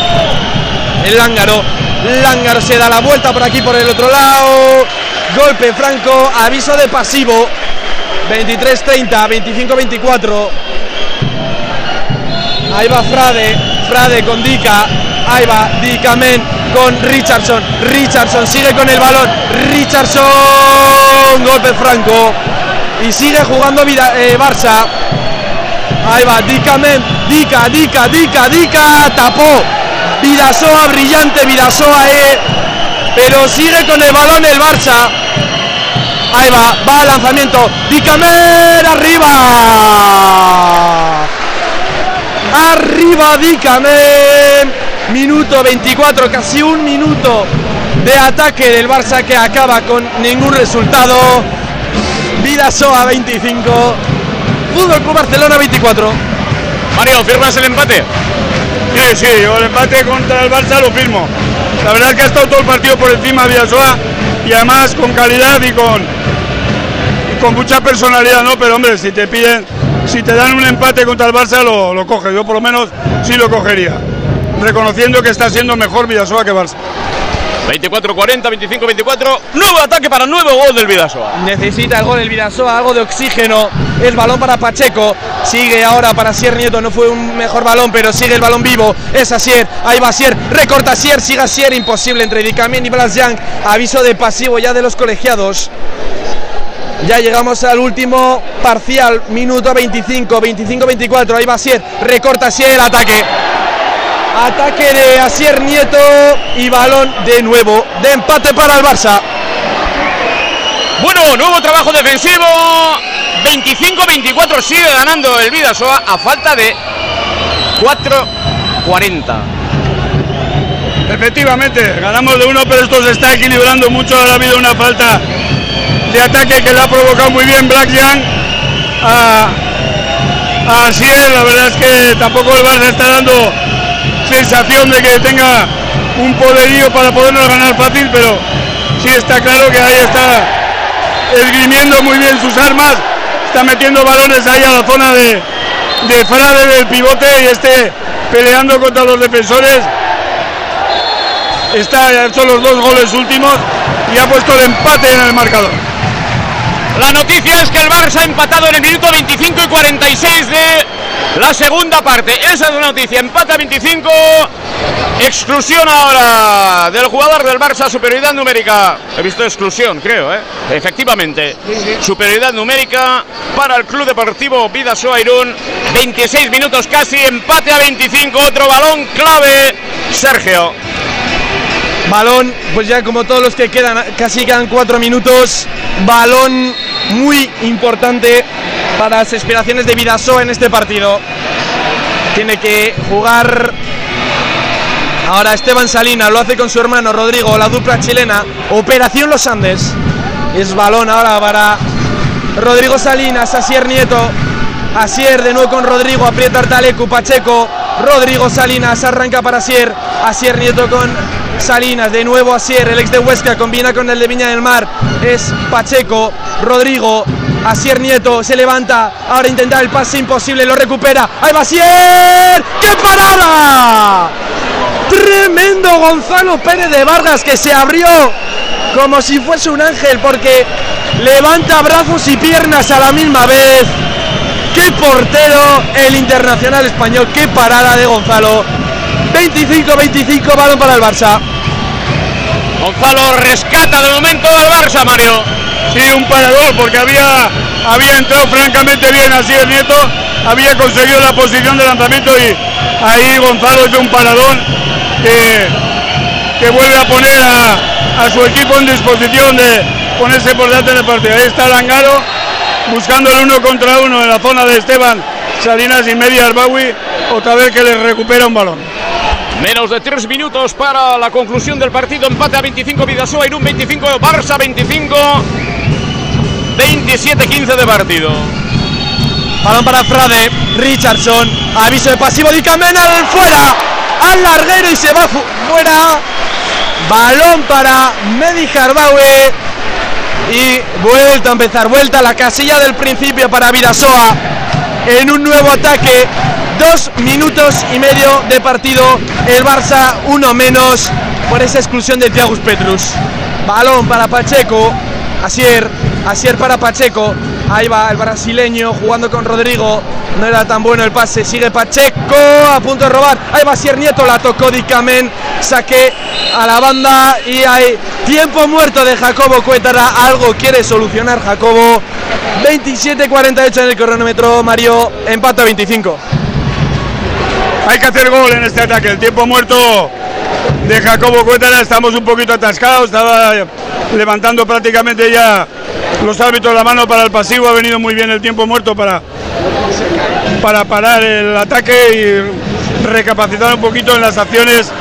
El Lángaro, Lángaro se da la vuelta por aquí por el otro lado. Golpe franco, aviso de pasivo. 23-30, 25-24. Ahí va Frade, Frade con Dica. Ahí va Dicamen con Richardson. Richardson sigue con el balón. Richardson, golpe franco. Y sigue jugando vida, eh, Barça. Ahí va Dicamen, Dica, Dica, Dica, Dica. Tapó. Vidasoa, brillante Vidasoa, eh. Pero sigue con el balón el Barça. Ahí va, va al lanzamiento. Dicamer arriba. Arriba Dicamer. Minuto 24, casi un minuto de ataque del Barça que acaba con ningún resultado. Vidasoa 25. Fútbol Club Barcelona 24. Mario, ¿firmas el empate? Sí, sí, yo el empate contra el Barça lo firmo. La verdad es que ha estado todo el partido por encima de Villasoa y además con calidad y con, y con mucha personalidad, ¿no? Pero hombre, si te piden, si te dan un empate contra el Barça, lo, lo coges. Yo por lo menos sí lo cogería. Reconociendo que está siendo mejor Villasoa que Barça. 24-40, 25-24. Nuevo ataque para nuevo gol del Vidasoa. Necesita el gol del Vidasoa, algo de oxígeno. El balón para Pacheco. Sigue ahora para Sier Nieto. No fue un mejor balón, pero sigue el balón vivo. Es Asier. Ahí va Asier. Recorta Asier. Sigue Asier. Imposible entre Dicamen y Blas Young. Aviso de pasivo ya de los colegiados. Ya llegamos al último parcial. Minuto 25. 25-24. Ahí va Asier. Recorta Asier el ataque. Ataque de Asier Nieto y balón de nuevo de empate para el Barça. Bueno, nuevo trabajo defensivo. 25-24 sigue ganando el Vidasoa a falta de 4-40. Efectivamente, ganamos de uno, pero esto se está equilibrando mucho. Ahora ha habido una falta de ataque que le ha provocado muy bien Black Young a, a Asier. La verdad es que tampoco el Barça está dando sensación de que tenga un poderío para podernos ganar fácil, pero sí está claro que ahí está esgrimiendo muy bien sus armas, está metiendo balones ahí a la zona de, de Frade del pivote y esté peleando contra los defensores. Está, ha hecho los dos goles últimos y ha puesto el empate en el marcador. La noticia es que el Barça ha empatado en el minuto 25 y 46 de la segunda parte. Esa es la noticia. Empate a 25. Exclusión ahora del jugador del Barça. Superioridad numérica. He visto exclusión, creo, ¿eh? Efectivamente. Superioridad numérica para el Club Deportivo Vidasoa Irún. 26 minutos casi. Empate a 25. Otro balón clave. Sergio. Balón, pues ya como todos los que quedan, casi quedan cuatro minutos. Balón muy importante las aspiraciones de Vidasoa en este partido. Tiene que jugar ahora Esteban Salinas, lo hace con su hermano Rodrigo, la dupla chilena. Operación Los Andes. Es balón ahora para Rodrigo Salinas, Asier Nieto. Asier de nuevo con Rodrigo, aprieta Artalecu, Pacheco. Rodrigo Salinas arranca para Asier. Asier Nieto con Salinas, de nuevo Asier, el ex de Huesca, combina con el de Viña del Mar. Es Pacheco, Rodrigo, Asier Nieto se levanta. Ahora intenta el pase imposible, lo recupera. ¡Ahí va Asier! ¡Qué parada! Tremendo Gonzalo Pérez de Vargas que se abrió como si fuese un ángel porque levanta brazos y piernas a la misma vez. ¡Qué portero el internacional español! ¡Qué parada de Gonzalo! 25-25 balón para el Barça. Gonzalo rescata de momento al Barça, Mario. Sí, un parador porque había, había entrado francamente bien así el Nieto, había conseguido la posición de lanzamiento y ahí Gonzalo hizo un paradón que, que vuelve a poner a, a, su equipo en disposición de ponerse por delante del partido. Ahí está Langaro buscando el uno contra uno en la zona de Esteban Salinas y media Arbawi, otra vez que le recupera un balón. Menos de tres minutos para la conclusión del partido. Empate a 25 Vidasoa, Irún 25, Barça 25. 27-15 de partido. Balón para Frade. Richardson. Aviso de pasivo. Dicamenal fuera. Al larguero y se va fuera. Balón para Medi Jardaue. Y vuelta a empezar. Vuelta a la casilla del principio para Vidasoa. En un nuevo ataque. Dos minutos y medio de partido. El Barça uno menos por esa exclusión de Thiagus Petrus. Balón para Pacheco. Asier. Asier para Pacheco. Ahí va el brasileño jugando con Rodrigo. No era tan bueno el pase. Sigue Pacheco a punto de robar. Ahí va Asier Nieto. La tocó Dicamen. Saque a la banda. Y hay tiempo muerto de Jacobo Cuétara. Algo quiere solucionar Jacobo. 27-48 en el cronómetro. Mario empata 25. Hay que hacer gol en este ataque. El tiempo muerto de Jacobo Cuétara. Estamos un poquito atascados. Estaba levantando prácticamente ya los árbitros la mano para el pasivo. Ha venido muy bien el tiempo muerto para, para parar el ataque y recapacitar un poquito en las acciones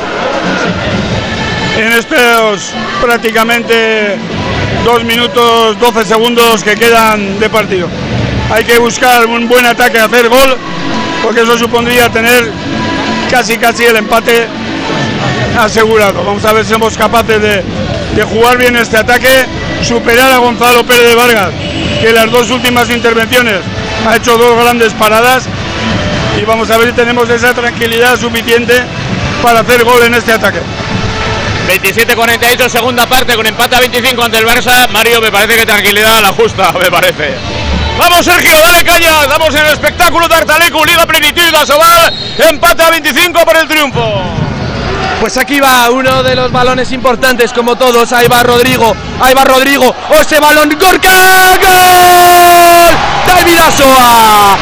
en estos prácticamente dos minutos 12 segundos que quedan de partido. Hay que buscar un buen ataque, hacer gol, porque eso supondría tener casi casi el empate asegurado. Vamos a ver si somos capaces de, de jugar bien este ataque, superar a Gonzalo Pérez de Vargas, que en las dos últimas intervenciones ha hecho dos grandes paradas y vamos a ver si tenemos esa tranquilidad suficiente para hacer gol en este ataque. 27-48, segunda parte con empate a 25 ante el Barça. Mario, me parece que tranquilidad la justa, me parece. Vamos, Sergio, dale caña. Damos el espectáculo de Artalecu, Liga Plenitud, Asobal. Empate a 25 por el triunfo. Pues aquí va uno de los balones importantes, como todos. Ahí va Rodrigo, ahí va Rodrigo. ¡O ese balón! ¡Gorka! ¡Gol! ¡Del Vidasoa!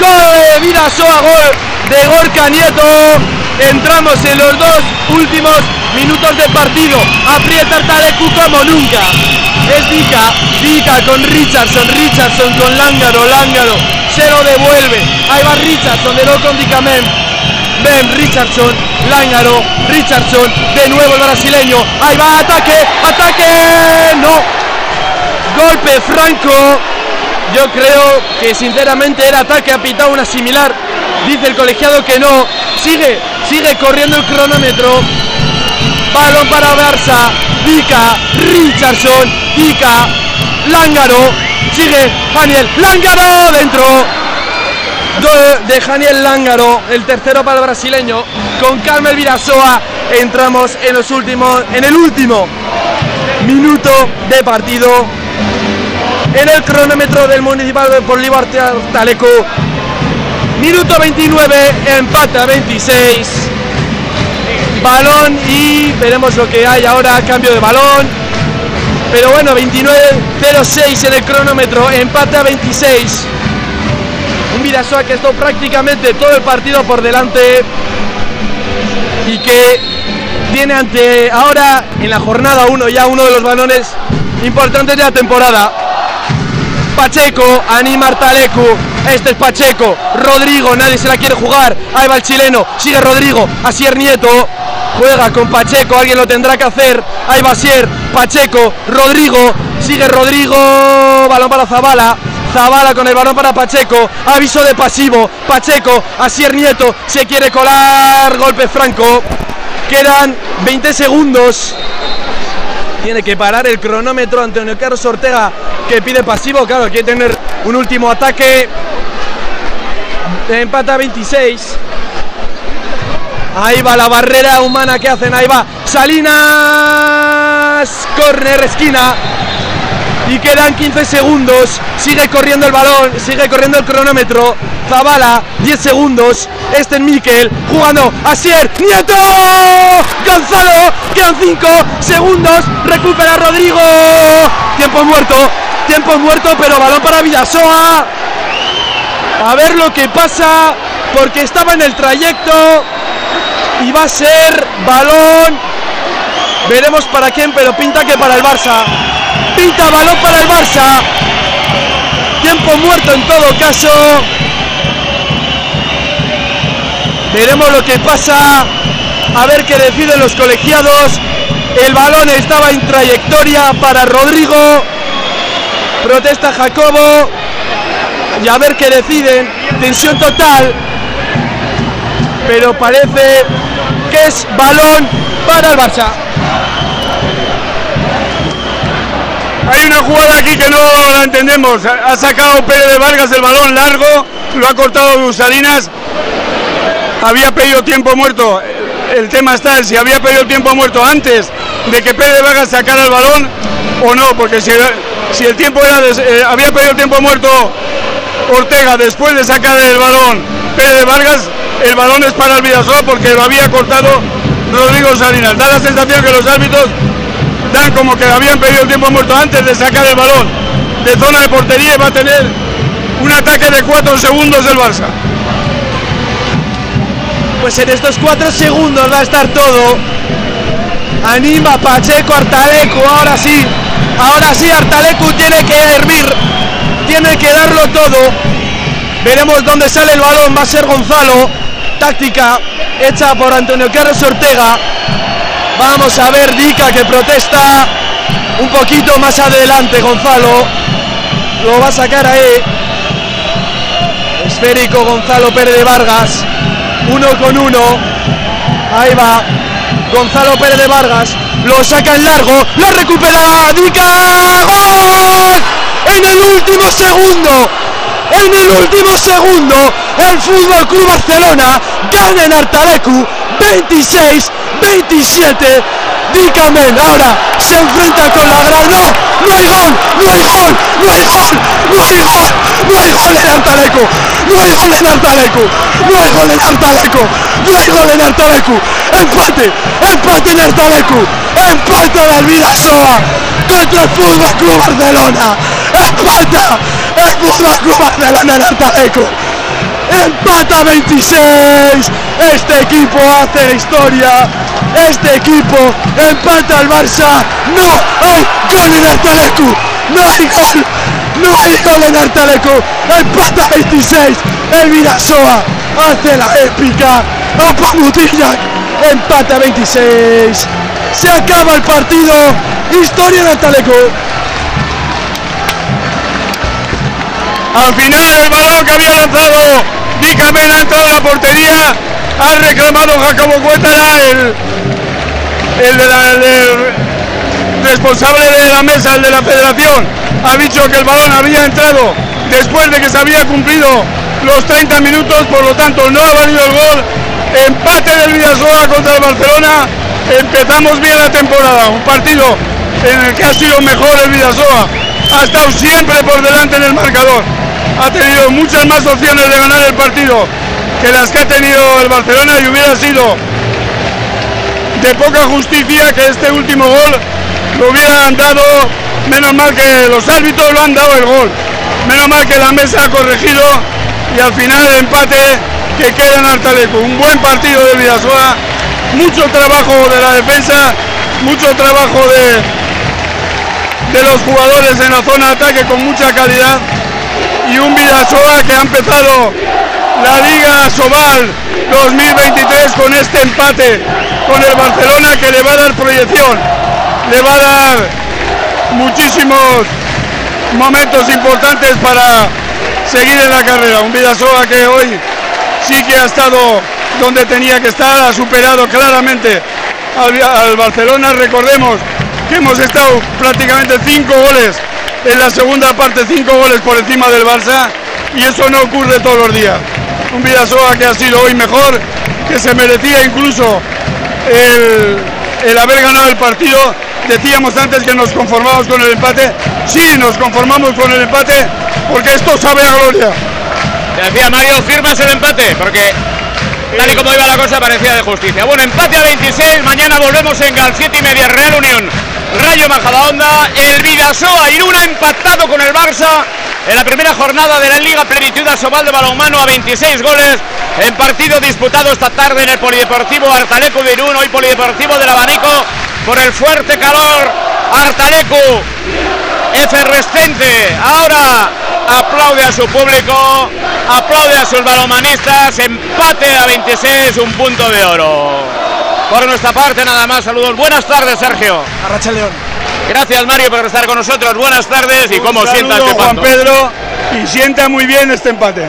¡Gol de Vidasoa! ¡Gol de Gorka Nieto! Entramos en los dos últimos minutos de partido. Aprieta Artalecu como nunca. Es Dica, Dica con Richardson, Richardson con Lángaro, Lángaro. Se lo devuelve. Ahí va Richardson, de nuevo con Dicamen. Ben Richardson, Lángaro, Richardson, de nuevo el brasileño. Ahí va, ataque, ataque. No. Golpe franco. Yo creo que sinceramente era ataque, ha pitado una similar. Dice el colegiado que no. Sigue, sigue corriendo el cronómetro. Balón para Barça. Dica, Richardson, Dica, Lángaro. Sigue Daniel, Lángaro dentro. Gol de Janiel Lángaro, el tercero para el brasileño. Con Carmel Virasoa entramos en los últimos, en el último minuto de partido. En el cronómetro del Municipal de Bolívar Taleco. Minuto 29, empate a 26. Balón y veremos lo que hay ahora, cambio de balón. Pero bueno, 29-06 en el cronómetro, empate a 26 un Vidasoa que está prácticamente todo el partido por delante y que tiene ante ahora en la jornada 1 ya uno de los balones importantes de la temporada. Pacheco, anima Artalecu, este es Pacheco, Rodrigo, nadie se la quiere jugar, ahí va el chileno, sigue Rodrigo, Asier Nieto, juega con Pacheco, alguien lo tendrá que hacer, ahí va Asier, Pacheco, Rodrigo, sigue Rodrigo, balón para Zabala, Zabala con el balón para Pacheco. Aviso de pasivo. Pacheco, Asier Nieto se quiere colar. Golpe franco. Quedan 20 segundos. Tiene que parar el cronómetro Antonio Carlos Ortega que pide pasivo. Claro, quiere tener un último ataque. Empata 26. Ahí va la barrera humana que hacen. Ahí va Salinas. Corner, esquina y quedan 15 segundos. Sigue corriendo el balón, sigue corriendo el cronómetro. Zabala, 10 segundos. Este es Miquel jugando. Asier, Nieto, Gonzalo, quedan 5 segundos. Recupera Rodrigo. Tiempo muerto, tiempo muerto, pero balón para Vidasoa. A ver lo que pasa, porque estaba en el trayecto y va a ser balón. Veremos para quién, pero pinta que para el Barça pinta balón para el Barça. Tiempo muerto en todo caso. Veremos lo que pasa. A ver qué deciden los colegiados. El balón estaba en trayectoria para Rodrigo. Protesta Jacobo. y a ver qué deciden. Tensión total, pero parece que es balón para el Barça. Hay una jugada aquí que no la entendemos. Ha sacado Pérez de Vargas el balón largo, lo ha cortado Salinas. Había pedido tiempo muerto. El tema está si había pedido tiempo muerto antes de que Pérez de Vargas sacara el balón o no, porque si, si el tiempo era eh, había pedido tiempo muerto Ortega después de sacar el balón Pérez de Vargas, el balón es para el Vidasoa porque lo había cortado Rodrigo Salinas. Da la sensación que los árbitros dan como que habían pedido tiempo muerto antes de sacar el balón de zona de portería y va a tener un ataque de cuatro segundos el Barça. Pues en estos cuatro segundos va a estar todo. Anima Pacheco, Artalecu, ahora sí. Ahora sí, Artalecu tiene que hervir. Tiene que darlo todo. Veremos dónde sale el balón. Va a ser Gonzalo. Táctica hecha por Antonio Carlos Ortega. Vamos a ver Dica que protesta un poquito más adelante Gonzalo. Lo va a sacar ahí. Esférico Gonzalo Pérez de Vargas. Uno con uno. Ahí va. Gonzalo Pérez de Vargas. Lo saca en largo. Lo recupera Dica. ¡Gol! En el último segundo en el último segundo el Fútbol Club Barcelona gana en Artalecu 26 27 Dicamel. Ahora se enfrenta con la gran no no hay gol no hay gol no hay gol no hay gol no hay gol en Artalecu no hay gol en Artalecu no hay gol en Artalecu no hay gol en Artalecu empate empate en Artalecu empate de Alvidasoa contra el Fútbol Club Barcelona empata en Artalecu empata 26 este equipo hace historia este equipo empata al Barça no hay gol en Artalecu no hay gol no hay gol en Artalecu empata 26 el Vidasoa hace la épica Opamutillac empata 26 se acaba el partido historia en Artalecu al final el balón que había lanzado Dicamel ha entrado a la portería ha reclamado Jacobo Cuétara el, el responsable de la mesa, el de la federación, ha dicho que el balón había entrado después de que se había cumplido los 30 minutos, por lo tanto no ha valido el gol. Empate del Vidasoa contra el Barcelona. Empezamos bien la temporada, un partido en el que ha sido mejor el Vidasoa. Ha estado siempre por delante en el marcador. Ha tenido muchas más opciones de ganar el partido que las que ha tenido el Barcelona y hubiera sido de poca justicia que este último gol lo hubieran dado, menos mal que los árbitros lo han dado el gol, menos mal que la mesa ha corregido y al final el empate que queda en Artaleco. Un buen partido de Vidasoa, mucho trabajo de la defensa, mucho trabajo de, de los jugadores en la zona de ataque con mucha calidad y un Vidasoa que ha empezado la Liga Sobal 2023 con este empate con el Barcelona que le va a dar proyección, le va a dar muchísimos momentos importantes para seguir en la carrera. Un Vidasoa que hoy sí que ha estado donde tenía que estar, ha superado claramente al, al Barcelona. Recordemos que hemos estado prácticamente cinco goles en la segunda parte, cinco goles por encima del Barça y eso no ocurre todos los días un Vidasoa que ha sido hoy mejor, que se merecía incluso el, haber ganado el partido. Decíamos antes que nos conformamos con el empate. Sí, nos conformamos con el empate porque esto sabe a gloria. decía Mario, firmas el empate porque tal y como iba la cosa parecía de justicia. Bueno, empate a 26, mañana volvemos en Gal 7 y media, Real Unión, Rayo Majadahonda, el Vidasoa Irún ha empatado con el Barça en la primera jornada de la Liga Plenitud Asobal de Balonmano a 26 goles en partido disputado esta tarde en el Polideportivo Artaleco de Irún, hoy Polideportivo del Abanico por el fuerte calor Artaleco efervescente. Ahora aplaude a su público aplaude a sus balomanistas empate a 26 un punto de oro por nuestra parte, nada más, saludos. Buenas tardes, Sergio. Arracha León. Gracias, Mario, por estar con nosotros. Buenas tardes. ¿Y cómo sienta este Juan? Pedro? Y sienta muy bien este empate.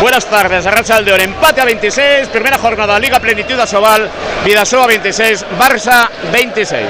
Buenas tardes, Arracha León. Empate a 26, primera jornada, Liga Plenitud Asobal, Vidasoa 26, Barça 26.